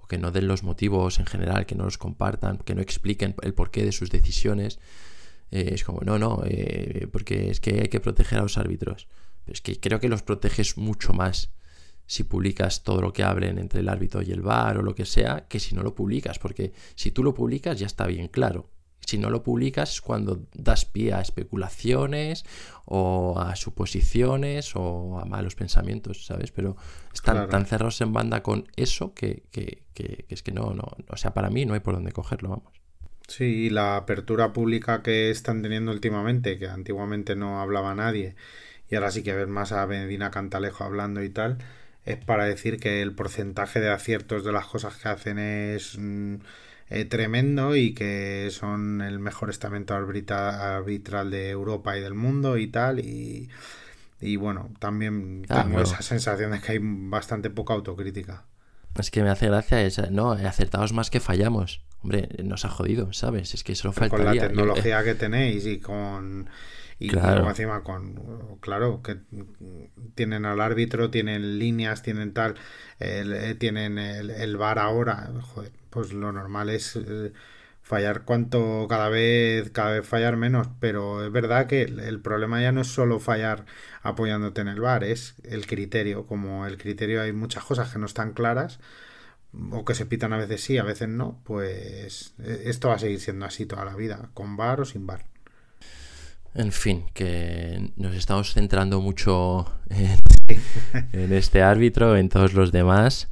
O que no den los motivos en general, que no los compartan, que no expliquen el porqué de sus decisiones. Eh, es como, no, no, eh, porque es que hay que proteger a los árbitros es que creo que los proteges mucho más si publicas todo lo que hablen entre el árbitro y el bar o lo que sea, que si no lo publicas, porque si tú lo publicas ya está bien claro. Si no lo publicas es cuando das pie a especulaciones o a suposiciones o a malos pensamientos, ¿sabes? Pero están tan cerrados en banda con eso que, que, que, que, es que no, no, o sea, para mí no hay por dónde cogerlo, vamos. Sí, la apertura pública que están teniendo últimamente, que antiguamente no hablaba nadie, y ahora sí que ver más a Benedina Cantalejo hablando y tal, es para decir que el porcentaje de aciertos de las cosas que hacen es mm, eh, tremendo y que son el mejor estamento arbitral de Europa y del mundo y tal. Y, y bueno, también ah, tengo esa sensación de que hay bastante poca autocrítica. Es que me hace gracia esa, no, acertados más que fallamos. Hombre, nos ha jodido, ¿sabes? Es que eso faltaría. Con la tecnología que tenéis y con y claro. encima con, claro, que tienen al árbitro, tienen líneas, tienen tal, eh, tienen el, el, bar ahora, pues lo normal es eh, fallar cuanto cada vez cada vez fallar menos pero es verdad que el problema ya no es solo fallar apoyándote en el bar es el criterio como el criterio hay muchas cosas que no están claras o que se pitan a veces sí a veces no pues e, esto va a seguir siendo así toda la vida con bar o sin bar en fin, que nos estamos centrando mucho en, este árbitro, en todos los demás.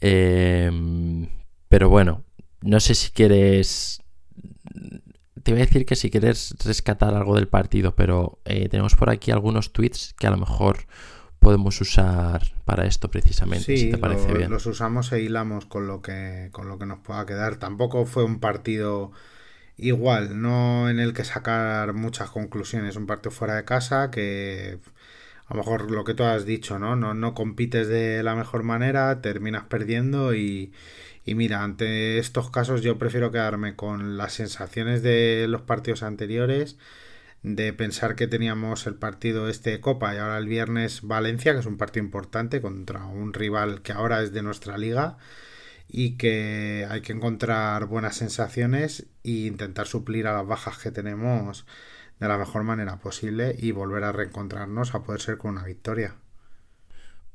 Em, pero bueno, no sé si quieres... Te voy a decir que si quieres rescatar algo del partido, pero eh, tenemos por aquí algunos tweets que a lo mejor podemos usar para esto precisamente, si te parece bien. Los usamos e hilamos con lo que con lo que nos pueda quedar. Tampoco fue un partido igual, no en el que sacar muchas conclusiones. Un partido fuera de casa que a lo mejor lo que tú has dicho, ¿no? No, no compites de la mejor manera, terminas perdiendo y, y mira, ante estos casos yo prefiero quedarme con las sensaciones de los partidos anteriores, de pensar que teníamos el partido este de Copa y ahora el viernes Valencia, que es un partido importante contra un rival que ahora es de nuestra liga y que hay que encontrar buenas sensaciones e intentar suplir a las bajas que tenemos de la mejor manera posible y volver a reencontrarnos a poder ser con una victoria.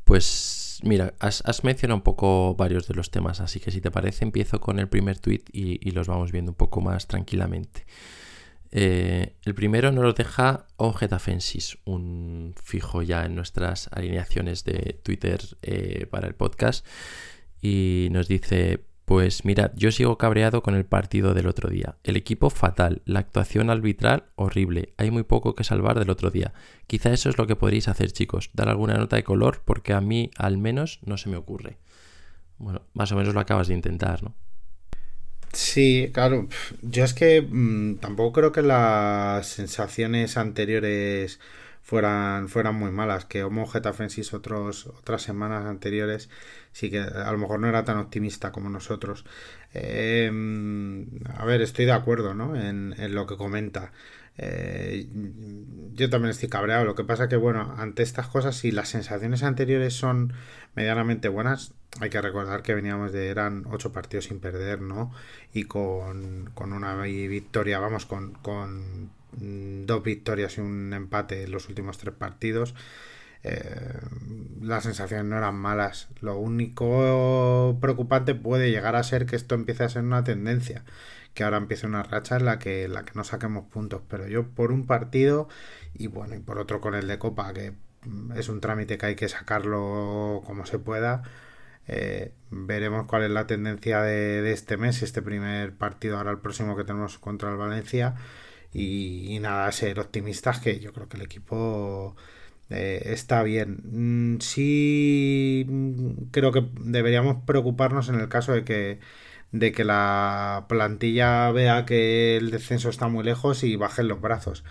Pues mira, has, mencionado un poco varios de los temas, así que si te parece empiezo con el primer tweet y, los vamos viendo un poco más tranquilamente. Eh, el primero nos lo deja Ongetafensis, un fijo ya en nuestras alineaciones de Twitter eh, para el podcast y nos dice, pues mirad, yo sigo cabreado con el partido del otro día. El equipo fatal, la actuación arbitral horrible, hay muy poco que salvar del otro día. Quizá eso es lo que podréis hacer chicos, dar alguna nota de color porque a mí al menos no se me ocurre. Bueno, más o menos lo acabas de intentar, ¿no? Sí, claro. Yo es que mm, tampoco creo que las sensaciones anteriores fueran, fueran muy malas. Que Homo Getafensis otros, otras semanas anteriores sí que a lo mejor no era tan optimista como nosotros. Em, a ver, estoy de acuerdo ¿no? en, lo que comenta. Eh, yo también estoy cabreado. Lo que pasa que, bueno, ante estas cosas, si las sensaciones anteriores son medianamente buenas, hay que recordar que veníamos de eran ocho partidos sin perder, ¿no? Y con, con una victoria, vamos, con, con dos victorias y un empate en los últimos tres partidos. Eh, las sensaciones no eran malas. Lo único preocupante puede llegar a ser que esto empiece a ser una tendencia, que ahora empiece una racha en la que, la que no saquemos puntos. Pero yo por un partido y bueno, y por otro con el de Copa, que es un trámite que hay que sacarlo como se pueda. Eh, veremos cuál es la tendencia de, de, este mes, este primer partido, ahora el próximo que tenemos contra el Valencia. Y, y nada, ser optimistas que yo creo que el equipo eh, está bien. Mm, sí mm, creo que deberíamos preocuparnos en el caso de que de que la plantilla vea que el descenso está muy lejos y bajen los brazos.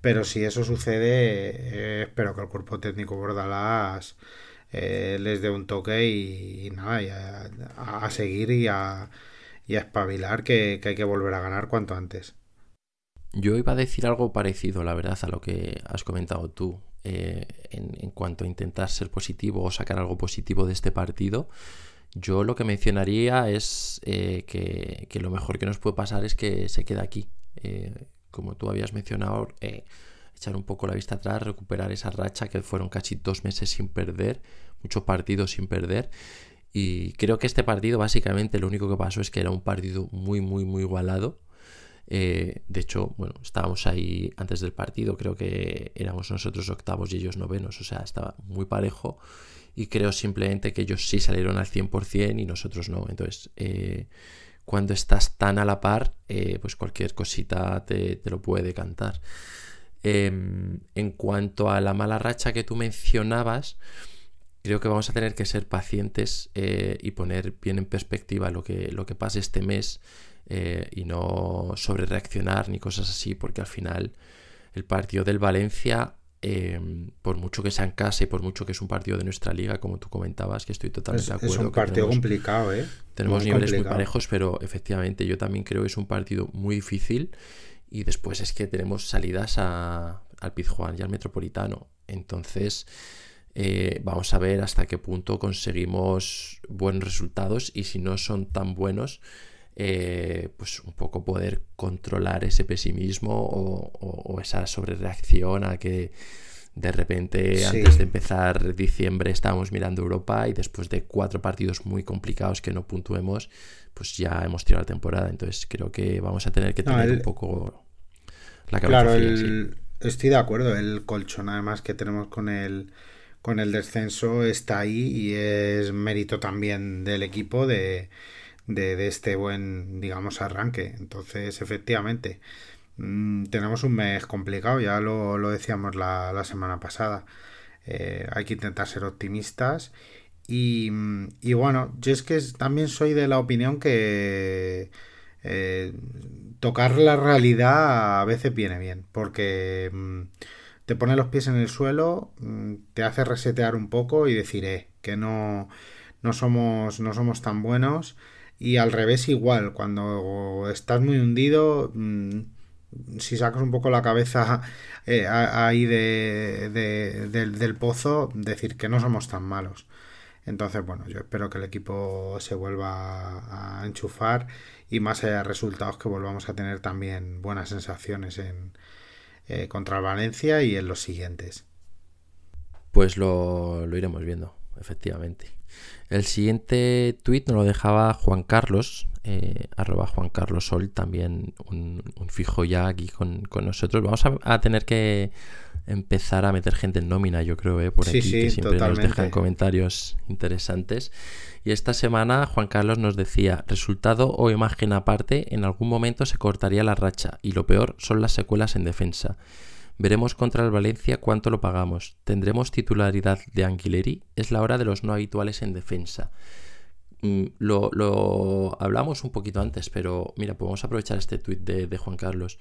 Pero si eso sucede, eh, espero que el cuerpo técnico Bordalás eh, les dé un toque y, nada, a, seguir y a espabilar que hay que volver a ganar cuanto antes. Yo iba a decir algo parecido, la verdad, a lo que has comentado tú. Eh, en, cuanto a intentar ser positivo o sacar algo positivo de este partido, yo lo que mencionaría es eh, que, lo mejor que nos puede pasar es que se quede aquí. Eh, como tú habías mencionado, echar un poco la vista atrás, recuperar esa racha que fueron casi dos meses sin perder, muchos partidos sin perder. Y creo que este partido básicamente lo único que pasó es que era un partido muy, muy, muy igualado eh, de hecho, bueno, estábamos ahí antes del partido, creo que éramos nosotros octavos y ellos novenos, o sea, estaba muy parejo y creo simplemente que ellos sí salieron al 100% y nosotros no. Entonces, eh, cuando estás tan a la par, eh, pues cualquier cosita te, lo puede cantar. Em, en cuanto a la mala racha que tú mencionabas, creo que vamos a tener que ser pacientes y poner bien en perspectiva lo que, lo que pase este mes eh, y no sobre reaccionar ni cosas así, porque al final el partido del Valencia, em, por mucho que sea en casa y por mucho que es un partido de nuestra liga, como tú comentabas, que estoy totalmente de acuerdo. Es un partido complicado, ¿eh? Tenemos niveles muy parejos, pero efectivamente yo también creo que es un partido muy difícil. Y después es que tenemos salidas a, al Pizjuán y al Metropolitano. Entonces, eh, vamos a ver hasta qué punto conseguimos buenos resultados y si no son tan buenos, eh, pues un poco poder controlar ese pesimismo o, esa sobrereacción a que de repente antes de empezar diciembre estábamos mirando Europa y después de cuatro partidos muy complicados que no puntuemos, pues ya hemos tirado la temporada. Entonces creo que vamos a tener que tener un poco la cabeza claro, estoy de acuerdo. El colchón además que tenemos con el con el descenso está ahí y es mérito también del equipo de de, este buen, digamos, arranque. Entonces, efectivamente, mm, tenemos un mes complicado, ya lo, decíamos la, semana pasada. Eh, hay que intentar ser optimistas. Y, y, bueno, yo es que también soy de la opinión que eh, tocar la realidad a veces viene bien, porque mm, te pone los pies en el suelo, mm, te hace resetear un poco y decir, eh, que no, no, somos, no somos tan buenos y al revés igual, cuando estás muy hundido, mm, si sacas un poco la cabeza eh, ahí de, del, pozo, decir que no somos tan malos. Entonces, bueno, yo espero que el equipo se vuelva a enchufar y más allá de resultados que volvamos a tener también buenas sensaciones en eh, contra Valencia y en los siguientes. Pues lo, lo iremos viendo, efectivamente. El siguiente tuit nos lo dejaba Juan Carlos, eh, arroba Juan Carlos Sol, también un, fijo ya aquí con, nosotros. Vamos a, tener que empezar a meter gente en nómina, yo creo, eh, por aquí, que siempre nos dejan comentarios interesantes. Y esta semana Juan Carlos nos decía, resultado o imagen aparte, en algún momento se cortaría la racha y lo peor son las secuelas en defensa. Veremos contra el Valencia cuánto lo pagamos. ¿Tendremos titularidad de Anguileri? Es la hora de los no habituales en defensa. Mm, lo, hablamos un poquito antes, pero mira, podemos aprovechar este tuit de, Juan Carlos.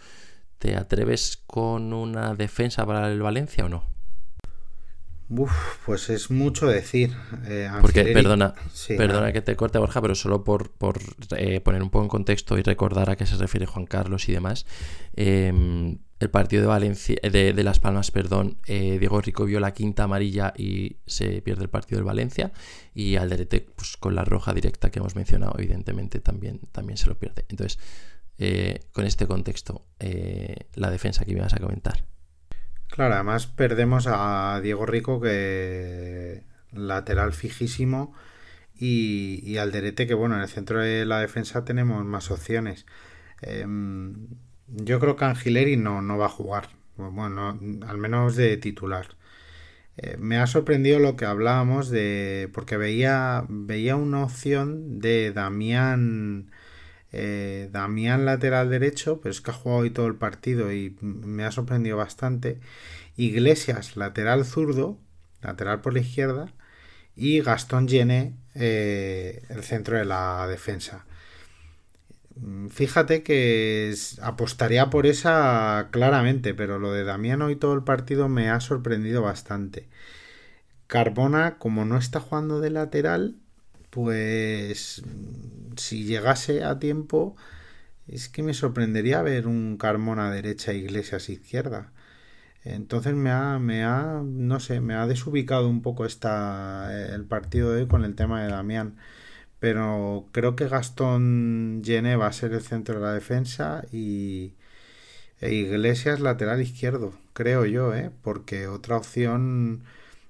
¿Te atreves con una defensa para el Valencia o no? Uf, pues es mucho decir. Eh, Porque, perdona, perdona que te corte, Borja, pero solo por, eh, poner un poco en contexto y recordar a qué se refiere Juan Carlos y demás. Eh, el partido de Valencia de, Las Palmas, perdón, eh, Diego Rico vio la quinta amarilla y se pierde el partido del Valencia y Alderete pues, con la roja directa que hemos mencionado evidentemente también, también se lo pierde. Entonces, eh, con este contexto, eh, la defensa que ibas a comentar. Claro, además perdemos a Diego Rico que lateral fijísimo y, y Alderete que bueno, en el centro de la defensa tenemos más opciones. Yo creo que Angileri no, no va a jugar. Bueno, al menos de titular. Eh, me ha sorprendido lo que hablábamos de. porque veía. veía una opción de Damián. Eh, Damián lateral derecho, pero es que ha jugado hoy todo el partido y me ha sorprendido bastante. Iglesias lateral zurdo, lateral por la izquierda, y Gastón Llene eh, el centro de la defensa. Mm, fíjate que apostaría por esa claramente, pero lo de Damiano y todo el partido me ha sorprendido bastante. Carbona, como no está jugando de lateral, pues mm, si llegase a tiempo, es que me sorprendería ver un Carmona derecha e Iglesias izquierda. Entonces me ha, me ha, no sé, me ha desubicado un poco esta, el partido de hoy con el tema de Damián pero creo que Gastón Llené va a ser el centro de la defensa y e Iglesias lateral izquierdo, creo yo, ¿eh? porque otra opción,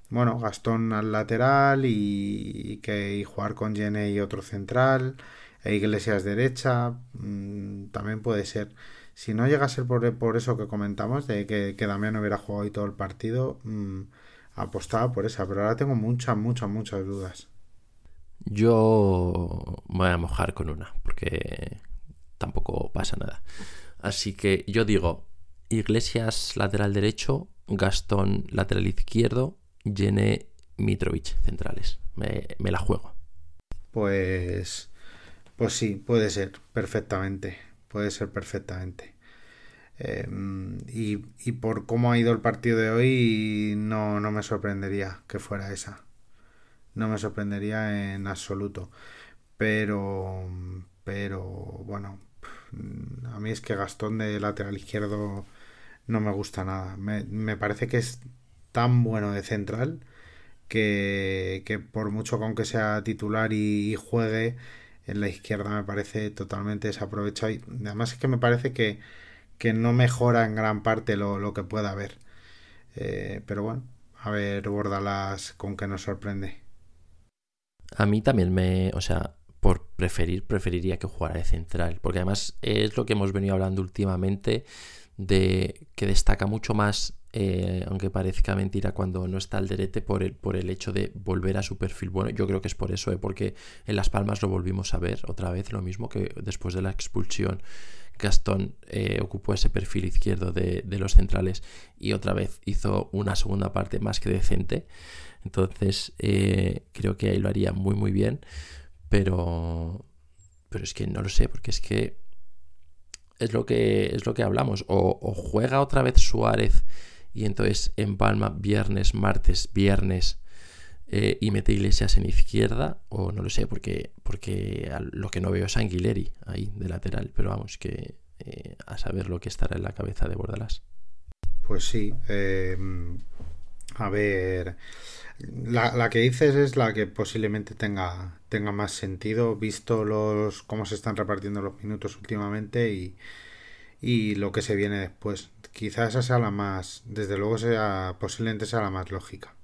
bueno, Gastón al lateral y, que jugar con Llené y otro central, e Iglesias derecha, mm, también puede ser. Si no llega a ser por, eso que comentamos, de que, que Damián hubiera jugado hoy todo el partido, mm, apostaba por esa, pero ahora tengo muchas, muchas, muchas dudas. Yo voy a mojar con una, porque tampoco pasa nada. Así que yo digo, Iglesias lateral derecho, Gastón lateral izquierdo, Yene Mitrovic centrales. Me, la juego. Pues, pues sí, puede ser perfectamente. Puede ser perfectamente. Em, y, y, por cómo ha ido el partido de hoy, no, no me sorprendería que fuera esa no me sorprendería en absoluto. Pero, pero bueno, a mí es que Gastón de lateral izquierdo no me gusta nada. Me, parece que es tan bueno de central que, que por mucho que aunque sea titular y, juegue, en la izquierda me parece totalmente desaprovechado y además es que me parece que, que no mejora en gran parte lo, lo que pueda haber. Eh, pero bueno, a ver Bordalas con qué nos sorprende. A mí también me, o sea, por preferir, preferiría que jugara de central, porque además es lo que hemos venido hablando últimamente de que destaca mucho más, eh, aunque parezca mentira, cuando no está al derete por el, por el hecho de volver a su perfil bueno. Yo creo que es por eso, eh, porque en Las Palmas lo volvimos a ver otra vez, lo mismo que después de la expulsión. Gastón eh, ocupó ese perfil izquierdo de, de, los centrales y otra vez hizo una segunda parte más que decente. Entonces creo que ahí lo haría muy muy bien. Pero, pero es que no lo sé, porque es que es lo que, es lo que hablamos. O, juega otra vez Suárez y entonces empalma viernes, martes, viernes eh, y mete Iglesias en izquierda, o no lo sé, porque, porque lo que no veo es Anguileri ahí de lateral, pero vamos, que eh, a saber lo que estará en la cabeza de Bordalás. Pues sí, em, a ver, la, que dices es la que posiblemente tenga, tenga más sentido, visto los cómo se están repartiendo los minutos últimamente y, y lo que se viene después. Quizás esa sea la más, desde luego sea, posiblemente sea la más lógica.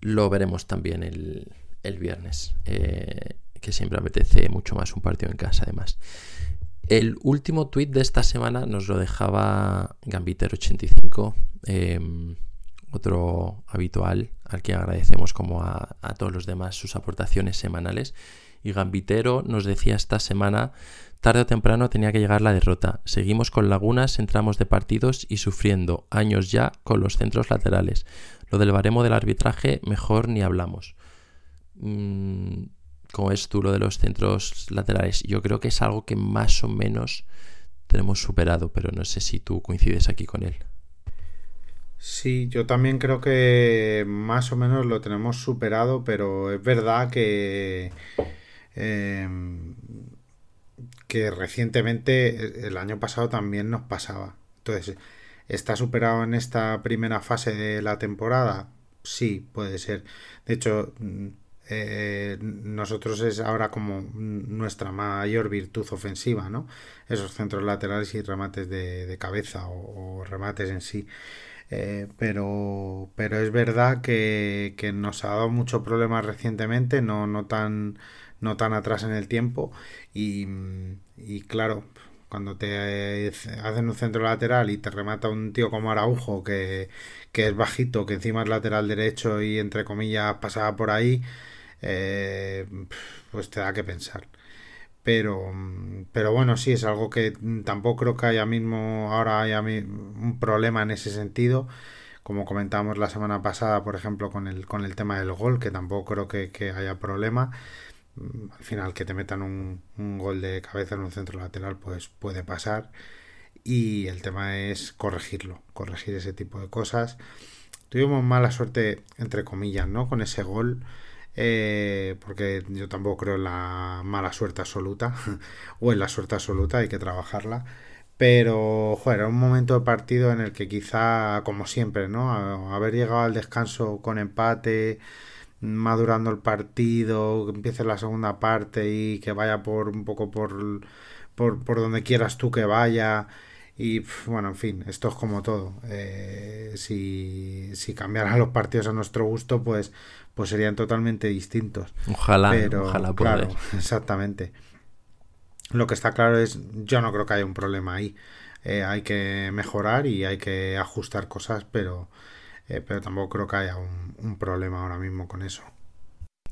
Lo veremos también el, el viernes, eh, que siempre apetece mucho más un partido en casa además. El último tuit de esta semana nos lo dejaba Gambiter85. Eh, otro habitual al que agradecemos como a, todos los demás sus aportaciones semanales. Y Gambitero nos decía esta semana, tarde o temprano tenía que llegar la derrota. Seguimos con lagunas entramos de partidos y sufriendo años ya con los centros laterales. Lo del baremo del arbitraje, mejor ni hablamos. Mm, ¿Cómo es tú lo de los centros laterales? Yo creo que es algo que más o menos tenemos superado, pero no sé si tú coincides aquí con él. Sí, yo también creo que más o menos lo tenemos superado, pero es verdad que, em, que recientemente, el año pasado también nos pasaba. Entonces, ¿está superado en esta primera fase de la temporada? Sí, puede ser. De hecho, mm, eh, nosotros es ahora como nuestra mayor virtud ofensiva, ¿no? Esos centros laterales y remates de, cabeza o remates en sí. Eh, pero, pero es verdad que, nos ha dado mucho problema recientemente, no, no, tan, no tan atrás en el tiempo. Y, claro, cuando te hacen un centro lateral y te remata un tío como Araujo, que, que es bajito, que encima es lateral derecho y entre comillas pasaba por ahí, eh, pues te da que pensar. Pero, pero bueno, sí, es algo que tampoco creo que haya mismo, ahora haya un problema en ese sentido. Como comentábamos la semana pasada, por ejemplo, con el, con el tema del gol, que tampoco creo que, haya problema. Mm, al final, que te metan un, un gol de cabeza en un centro lateral, pues puede pasar. Y el tema es corregirlo, corregir ese tipo de cosas. Tuvimos mala suerte, entre comillas, ¿no? Con ese gol eh, porque yo tampoco creo en la mala suerte absoluta, o en la suerte absoluta, hay que trabajarla. Pero, joder, era un momento de partido en el que quizá, como siempre, ¿no? haber llegado al descanso con empate, madurando el partido, que empiece la segunda parte y que vaya por un poco por, por, por donde quieras tú que vaya. Y bueno, en fin, esto es como todo. Eh, si, si cambiaran los partidos a nuestro gusto, pues pues serían totalmente distintos. Ojalá, ojalá Claro, exactamente. Lo que está claro es, yo no creo que haya un problema ahí. Eh, hay que mejorar y hay que ajustar cosas, pero, eh, pero tampoco creo que haya un, un problema ahora mismo con eso.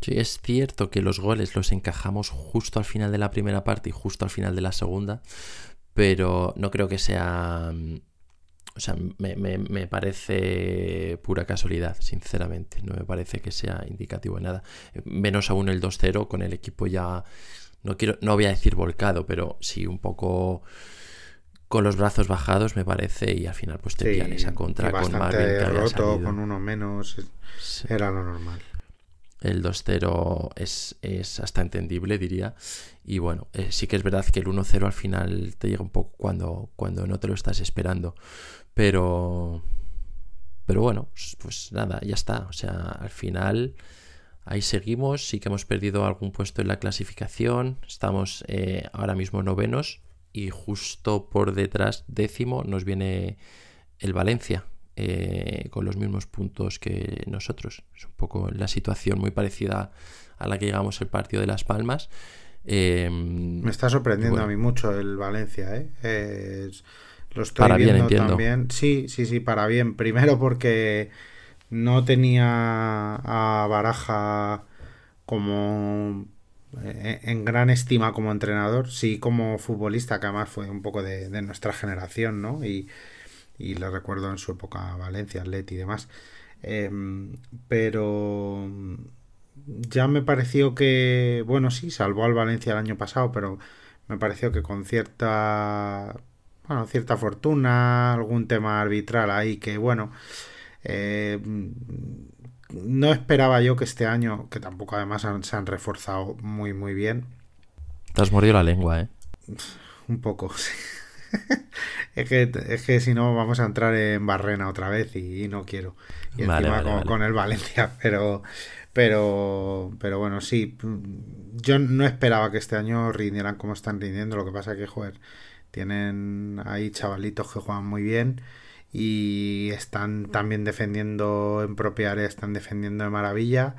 Sí, es cierto que los goles los encajamos justo al final de la primera parte y justo al final de la segunda, pero no creo que sea o sea, me, parece pura casualidad, sinceramente. No me parece que sea indicativo de nada. Menos aún el 2-0 con el equipo ya. No quiero, no voy a decir volcado, pero sí un poco con los brazos bajados, me parece, y al final pues te esa contra con Marvin que roto, con uno menos. Era lo normal. El 2-0 es, es, hasta entendible, diría. Y bueno, eh, sí que es verdad que el 1-0 al final te llega un poco cuando, cuando no te lo estás esperando. Pero, pero bueno, pues nada, ya está. O sea, al final ahí seguimos, sí que hemos perdido algún puesto en la clasificación, estamos eh, ahora mismo novenos y justo por detrás décimo nos viene el Valencia. Eh, con los mismos puntos que nosotros. Es un poco la situación muy parecida a la que llegamos el partido de Las Palmas. Me está sorprendiendo a mí mucho el Valencia, ¿eh? lo estoy para viendo bien, también. Sí, sí, sí, para bien. Primero porque no tenía a Baraja como eh, en gran estima como entrenador, sí como futbolista, que además fue un poco de, nuestra generación, ¿no? Y, y le recuerdo en su época Valencia, Atleti y demás. Em, pero ya me pareció que, bueno, sí, salvó al Valencia el año pasado, pero me pareció que con cierta, bueno, cierta fortuna, algún tema arbitral ahí que, bueno, eh, no esperaba yo que este año, que tampoco además se han reforzado muy, muy bien. Te has mordido la lengua, ¿eh? Un poco, es, que, es que si no vamos a entrar en Barrena otra vez y, no quiero. Y encima con, el Valencia, pero, pero, pero bueno, sí. Yo no esperaba que este año rindieran como están rindiendo. Lo que pasa que, joder, tienen ahí chavalitos que juegan muy bien y están también defendiendo en propia área, están defendiendo de maravilla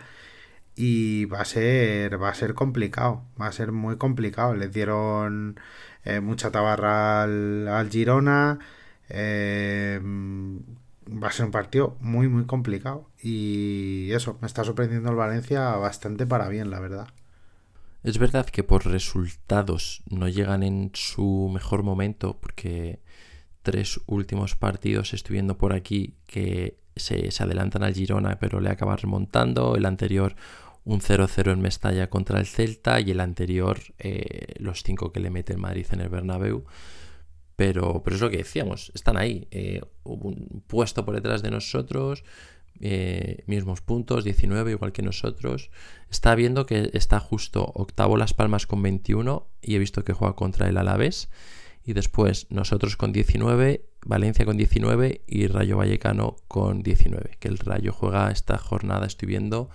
y va a ser va a ser complicado, va a ser muy complicado. Les dieron eh, mucha tabarra al, Girona. Eh, va a ser un partido muy muy complicado y eso, me está sorprendiendo el Valencia bastante para bien, la verdad. Es verdad que por resultados no llegan en su mejor momento porque tres últimos partidos estoy viendo por aquí que se, adelantan al Girona, pero le acaba remontando. El anterior, un 0-0 en Mestalla contra el Celta. Y el anterior, eh, los cinco que le mete el Madrid en el Bernabéu. Pero, pero es lo que decíamos, están ahí. Eh, un puesto por detrás de nosotros. Eh, mismos puntos, 19, igual que nosotros. Está viendo que está justo octavo Las Palmas con 21 y he visto que juega contra el Alavés y después nosotros con 19, Valencia con 19 y Rayo Vallecano con 19, que el Rayo juega esta jornada, estoy viendo,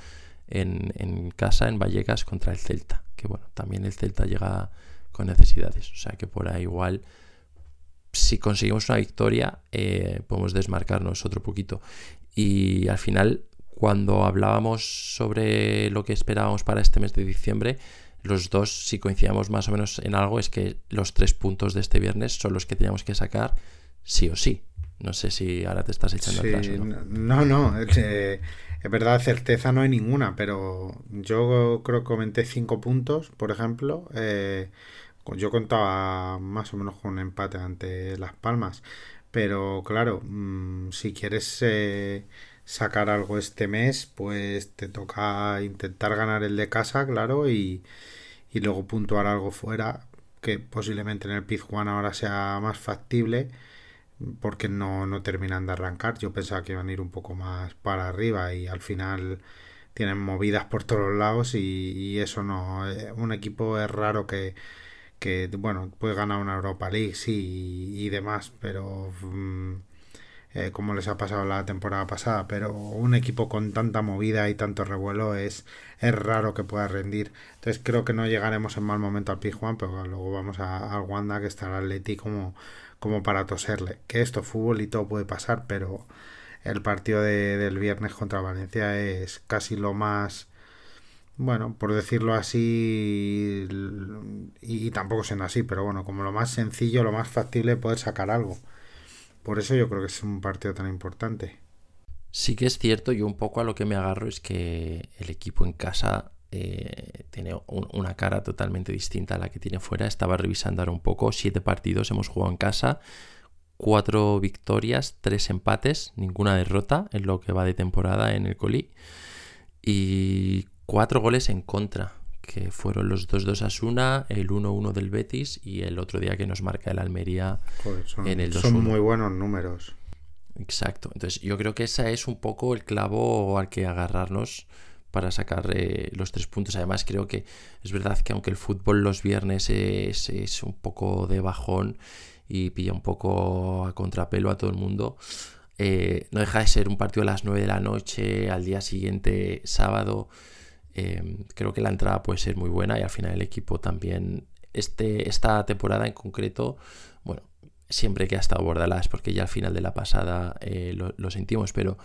en, casa, en Vallecas, contra el Celta, que bueno, también el Celta llega con necesidades, o sea que por ahí igual, si conseguimos una victoria, eh, podemos desmarcarnos otro poquito. Y al final, cuando hablábamos sobre lo que esperábamos para este mes de diciembre, los dos, si coincidíamos más o menos en algo, es que los tres puntos de este viernes son los que teníamos que sacar sí o sí. No sé si ahora te estás echando atrás. ¿no? no, no. Es verdad, certeza no hay ninguna, pero yo creo que comenté cinco puntos, por ejemplo. Eh, yo contaba más o menos con un empate ante Las Palmas. Pero claro, mm, si quieres eh, sacar algo este mes, pues te toca intentar ganar el de casa, claro, y, y luego puntuar algo fuera, que posiblemente en el Pizjuán ahora sea más factible, porque no, no terminan de arrancar. Yo pensaba que iban a ir un poco más para arriba y al final tienen movidas por todos lados y, eso no. Eh, un equipo es raro que, que, bueno, puede ganar una Europa League, sí, y, demás, pero mm, eh, como les ha pasado la temporada pasada, pero un equipo con tanta movida y tanto revuelo es, es raro que pueda rendir. Entonces creo que no llegaremos en mal momento al Pijuan, pero luego vamos al Wanda que está el Atleti como, como para toserle. Que esto, fútbol y todo puede pasar, pero el partido de, del viernes contra Valencia es casi lo más bueno, por decirlo así, y, tampoco siendo así, pero bueno, como lo más sencillo, lo más factible poder sacar algo. Por eso yo creo que es un partido tan importante. Sí que es cierto, yo un poco a lo que me agarro es que el equipo en casa eh, tiene una cara totalmente distinta a la que tiene fuera. Estaba revisando ahora un poco, siete partidos hemos jugado en casa, cuatro victorias, tres empates, ninguna derrota en lo que va de temporada en el Colí y cuatro goles en contra que fueron los 2-2 Asuna, el 1-1 del Betis y el otro día que nos marca el Almería en el 2 Son muy buenos números. Exacto. Entonces yo creo que ese es un poco el clavo al que agarrarnos para sacar eh, los tres puntos. Además creo que es verdad que aunque el fútbol los viernes es, un poco de bajón y pilla un poco a contrapelo a todo el mundo, eh, no deja de ser un partido a las 9 de la noche, al día siguiente sábado Em, creo que la entrada puede ser muy buena y al final el equipo también, este, esta temporada en concreto, bueno, siempre que ha estado Bordalás, porque ya al final de la pasada eh, lo, sentimos, pero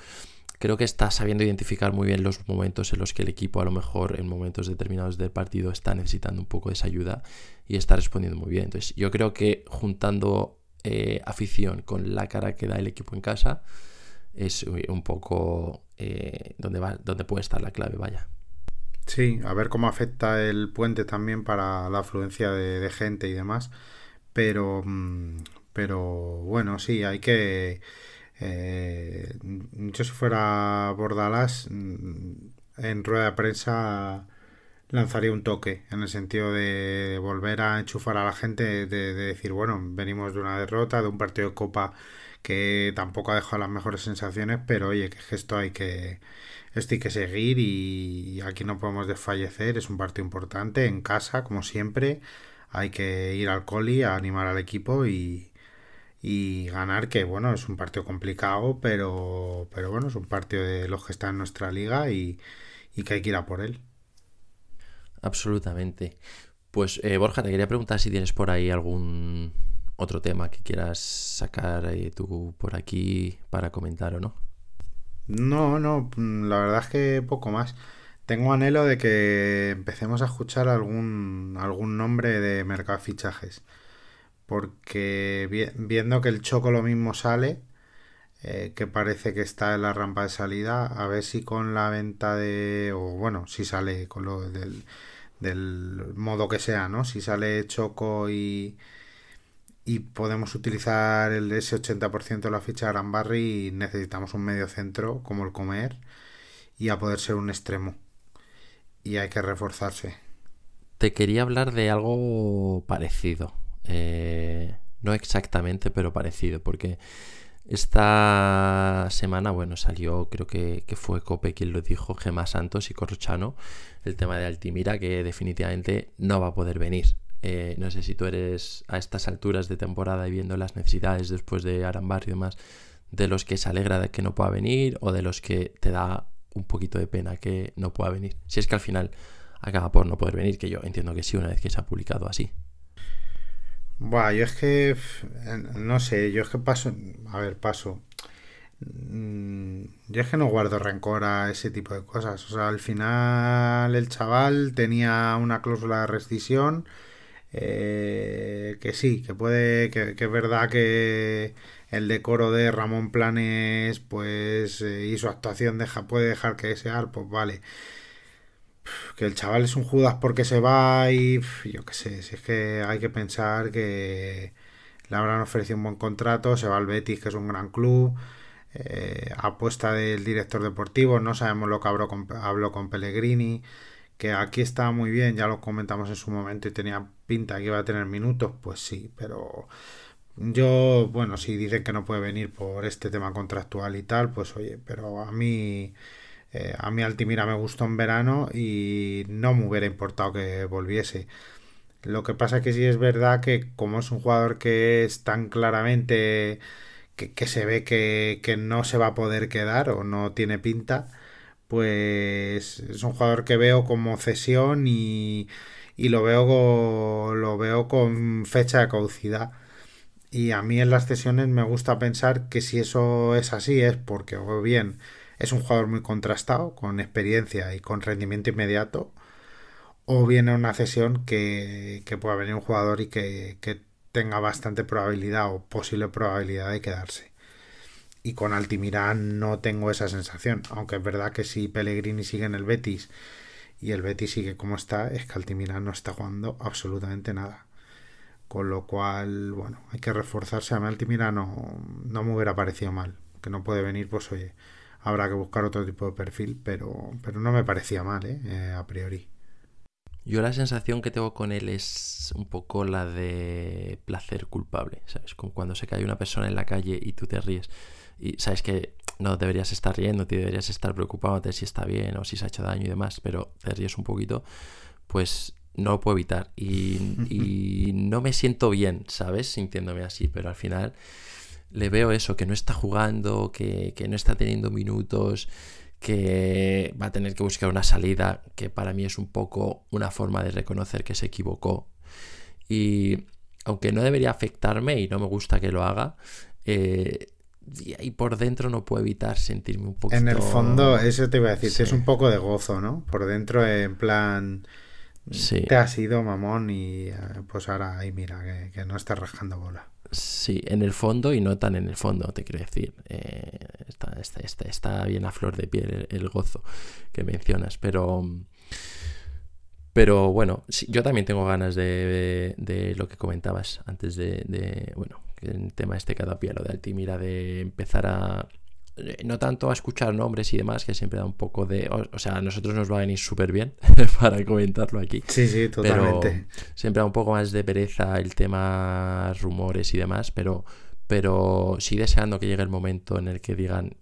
creo que está sabiendo identificar muy bien los momentos en los que el equipo a lo mejor en momentos determinados del partido está necesitando un poco de esa ayuda y está respondiendo muy bien. Entonces yo creo que juntando eh, afición con la cara que da el equipo en casa es un poco eh, donde, va, donde puede estar la clave, vaya. Sí, a ver cómo afecta el puente también para la afluencia de, gente y demás. Pero, mm, pero bueno, sí, hay que... Eh, yo si fuera Bordalás, mm, en rueda de prensa lanzaría un toque en el sentido de volver a enchufar a la gente, de, decir, bueno, venimos de una derrota, de un partido de copa que tampoco ha dejado las mejores sensaciones, pero oye, que esto hay que, esto hay que seguir y aquí no podemos desfallecer, es un partido importante en casa, como siempre, hay que ir al coli a animar al equipo y, y ganar, que bueno, es un partido complicado, pero, pero bueno, es un partido de los que están en nuestra liga y, y que hay que ir a por él. Absolutamente. Pues eh, Borja, te quería preguntar si tienes por ahí algún otro tema que quieras sacar eh, tú por aquí para comentar o no. No, no, la verdad es que poco más. Tengo anhelo de que empecemos a escuchar algún, algún nombre de mercado de fichajes. Porque viendo que el Choco lo mismo sale, eh, que parece que está en la rampa de salida, a ver si con la venta de... o bueno, si sale con lo del, modo que sea, ¿no? Si sale Choco y y podemos utilizar el, ese 80% de la ficha de Barry y necesitamos un medio centro como el comer y a poder ser un extremo. Y hay que reforzarse. Te quería hablar de algo parecido eh, no exactamente pero parecido porque esta semana, bueno, salió, creo que, fue Cope quien lo dijo, Gemma Santos y Corrochano, el tema de Altimira, que definitivamente no va a poder venir. Eh, no sé si tú eres a estas alturas de temporada y viendo las necesidades después de Arambar y demás, de los que se alegra de que no pueda venir o de los que te da un poquito de pena que no pueda venir. Si es que al final acaba por no poder venir, que yo entiendo que sí, una vez que se ha publicado así. Buah, yo es que. No sé, yo es que paso. A ver, paso. Mm, yo es que no guardo rencor a ese tipo de cosas. O sea, al final el chaval tenía una cláusula de rescisión eh, que sí, que puede, que, es verdad que el decoro de Ramón Planes, pues, eh, y su actuación deja, puede dejar que desear, pues vale. Que el chaval es un Judas porque se va y yo qué sé, si es que hay que pensar que le habrán ofrecido un buen contrato, se va al Betis, que es un gran club, eh, apuesta del director deportivo, no sabemos lo que habló con, habló con Pellegrini que aquí está muy bien, ya lo comentamos en su momento y tenía pinta que iba a tener minutos, pues sí, pero yo, bueno, si dicen que no puede venir por este tema contractual y tal, pues oye, pero a mí, eh, a mí Altimira me gustó en verano y no me hubiera importado que volviese. Lo que pasa que sí es verdad que como es un jugador que es tan claramente que, se ve que, no se va a poder quedar o no tiene pinta, pues es un jugador que veo como cesión y, lo veo lo veo con fecha de caducidad y a mí en las cesiones me gusta pensar que si eso es así es porque o bien es un jugador muy contrastado con experiencia y con rendimiento inmediato o bien es una cesión que, que pueda venir un jugador y que, que tenga bastante probabilidad o posible probabilidad de quedarse y con Altimira no tengo esa sensación. Aunque es verdad que si Pellegrini sigue en el Betis y el Betis sigue como está, es que Altimira no está jugando absolutamente nada. Con lo cual, bueno, hay que reforzarse. A mí Altimira no, no me hubiera parecido mal. Que no puede venir, pues oye, habrá que buscar otro tipo de perfil, pero, pero no me parecía mal, ¿eh? eh a priori. Yo la sensación que tengo con él es un poco la de placer culpable, ¿sabes? Como cuando se cae una persona en la calle y tú te ríes y sabes que no deberías estar riendo, te deberías estar preocupado de si está bien o si se ha hecho daño y demás, pero te ríes un poquito, pues no lo puedo evitar. Y, no me siento bien, ¿sabes? Sintiéndome así, pero al final le veo eso, que no está jugando, que, no está teniendo minutos, que va a tener que buscar una salida que para mí es un poco una forma de reconocer que se equivocó. Y aunque no debería afectarme y no me gusta que lo haga, eh, y por dentro no puedo evitar sentirme un poquito... En el fondo, eso te iba a decir, es un poco de gozo, ¿no? Por dentro, en plan... Sí. Te has ido, mamón, y eh, pues ahora ahí mira, que, no estás rajando bola. Sí, en el fondo y no tan en el fondo, te quiero decir. Eh, está, está, está, bien a flor de piel el, gozo que mencionas, pero... Pero bueno, yo también tengo ganas de, de, lo que comentabas antes de, bueno, el tema este cada pie, lo de Altimira, de empezar a, no tanto a escuchar nombres y demás, que siempre da un poco de. O, sea, a nosotros nos va a venir súper bien para comentarlo aquí. Sí, sí, totalmente. siempre da un poco más de pereza el tema rumores y demás, pero, pero sí deseando que llegue el momento en el que digan,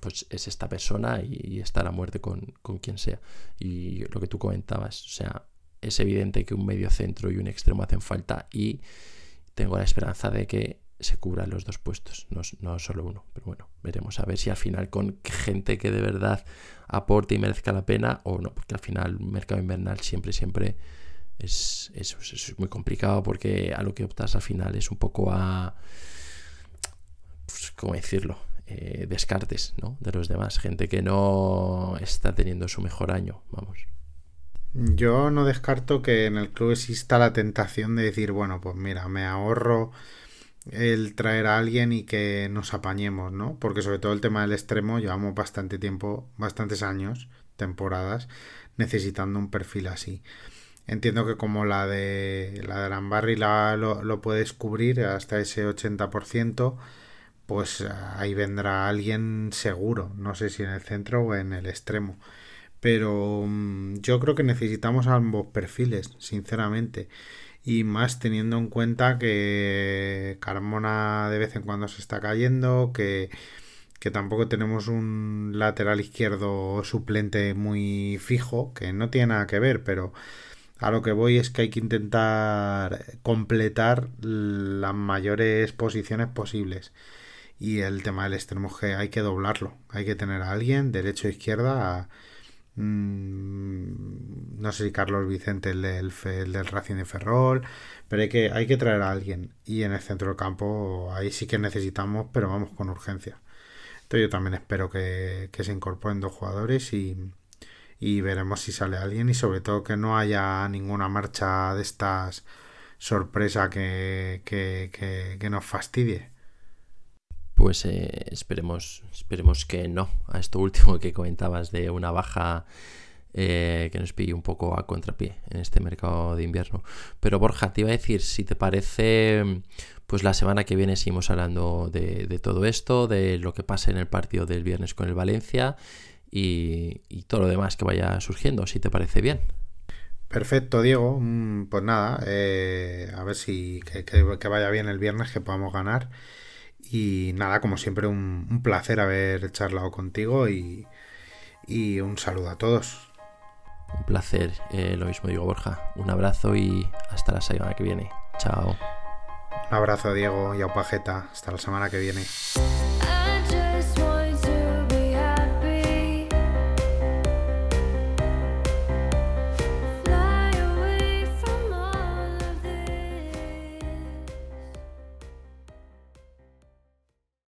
pues es esta persona y, está la muerte con, con, quien sea. Y lo que tú comentabas, o sea, es evidente que un medio centro y un extremo hacen falta y tengo la esperanza de que se cubran los dos puestos, no, solo uno. Pero bueno, veremos a ver si al final con gente que de verdad aporte y merezca la pena o no, porque al final un mercado invernal siempre, siempre es, es, muy complicado porque a lo que optas al final es un poco a, pues, ¿cómo decirlo? Eh, descartes ¿no? de los demás, gente que no está teniendo su mejor año, vamos. Yo no descarto que en el club exista la tentación de decir, bueno, pues mira, me ahorro el traer a alguien y que nos apañemos, ¿no? Porque sobre todo el tema del extremo llevamos bastante tiempo, bastantes años, temporadas, necesitando un perfil así. Entiendo que como la de la de Arambarri la, lo, lo, puedes cubrir hasta ese 80%, pues ahí vendrá alguien seguro, no sé si en el centro o en el extremo. Pero mm, yo creo que necesitamos ambos perfiles, sinceramente y más teniendo en cuenta que Carmona de vez en cuando se está cayendo, que, que tampoco tenemos un lateral izquierdo suplente muy fijo, que no tiene nada que ver, pero a lo que voy es que hay que intentar completar las mayores posiciones posibles. Y el tema del extremo G hay que doblarlo, hay que tener a alguien derecho e izquierda Mm, no sé si Carlos Vicente, el del, del Racing de Ferrol, pero hay que, hay que traer a alguien. Y en el centro del campo, ahí sí que necesitamos, pero vamos con urgencia. Entonces yo también espero que, se incorporen dos jugadores y, y veremos si sale alguien y sobre todo que no haya ninguna marcha de estas sorpresa que, que, que, que nos fastidie pues eh, esperemos, esperemos que no. A esto último que comentabas de una baja eh, que nos pille un poco a contrapié en este mercado de invierno. Pero Borja, te iba a decir, si te parece, pues la semana que viene seguimos hablando de, todo esto, de lo que pasa en el partido del viernes con el Valencia y, todo lo demás que vaya surgiendo, si te parece bien. Perfecto, Diego. Mm, pues nada, eh, a ver si que vaya bien el viernes, que podamos ganar. Y nada, como siempre, un, placer haber charlado contigo y, un saludo a todos. Un placer, eh, lo mismo digo Borja. Un abrazo y hasta la semana que viene. Chao. Un abrazo Diego y a Pajeta. Hasta la semana que viene.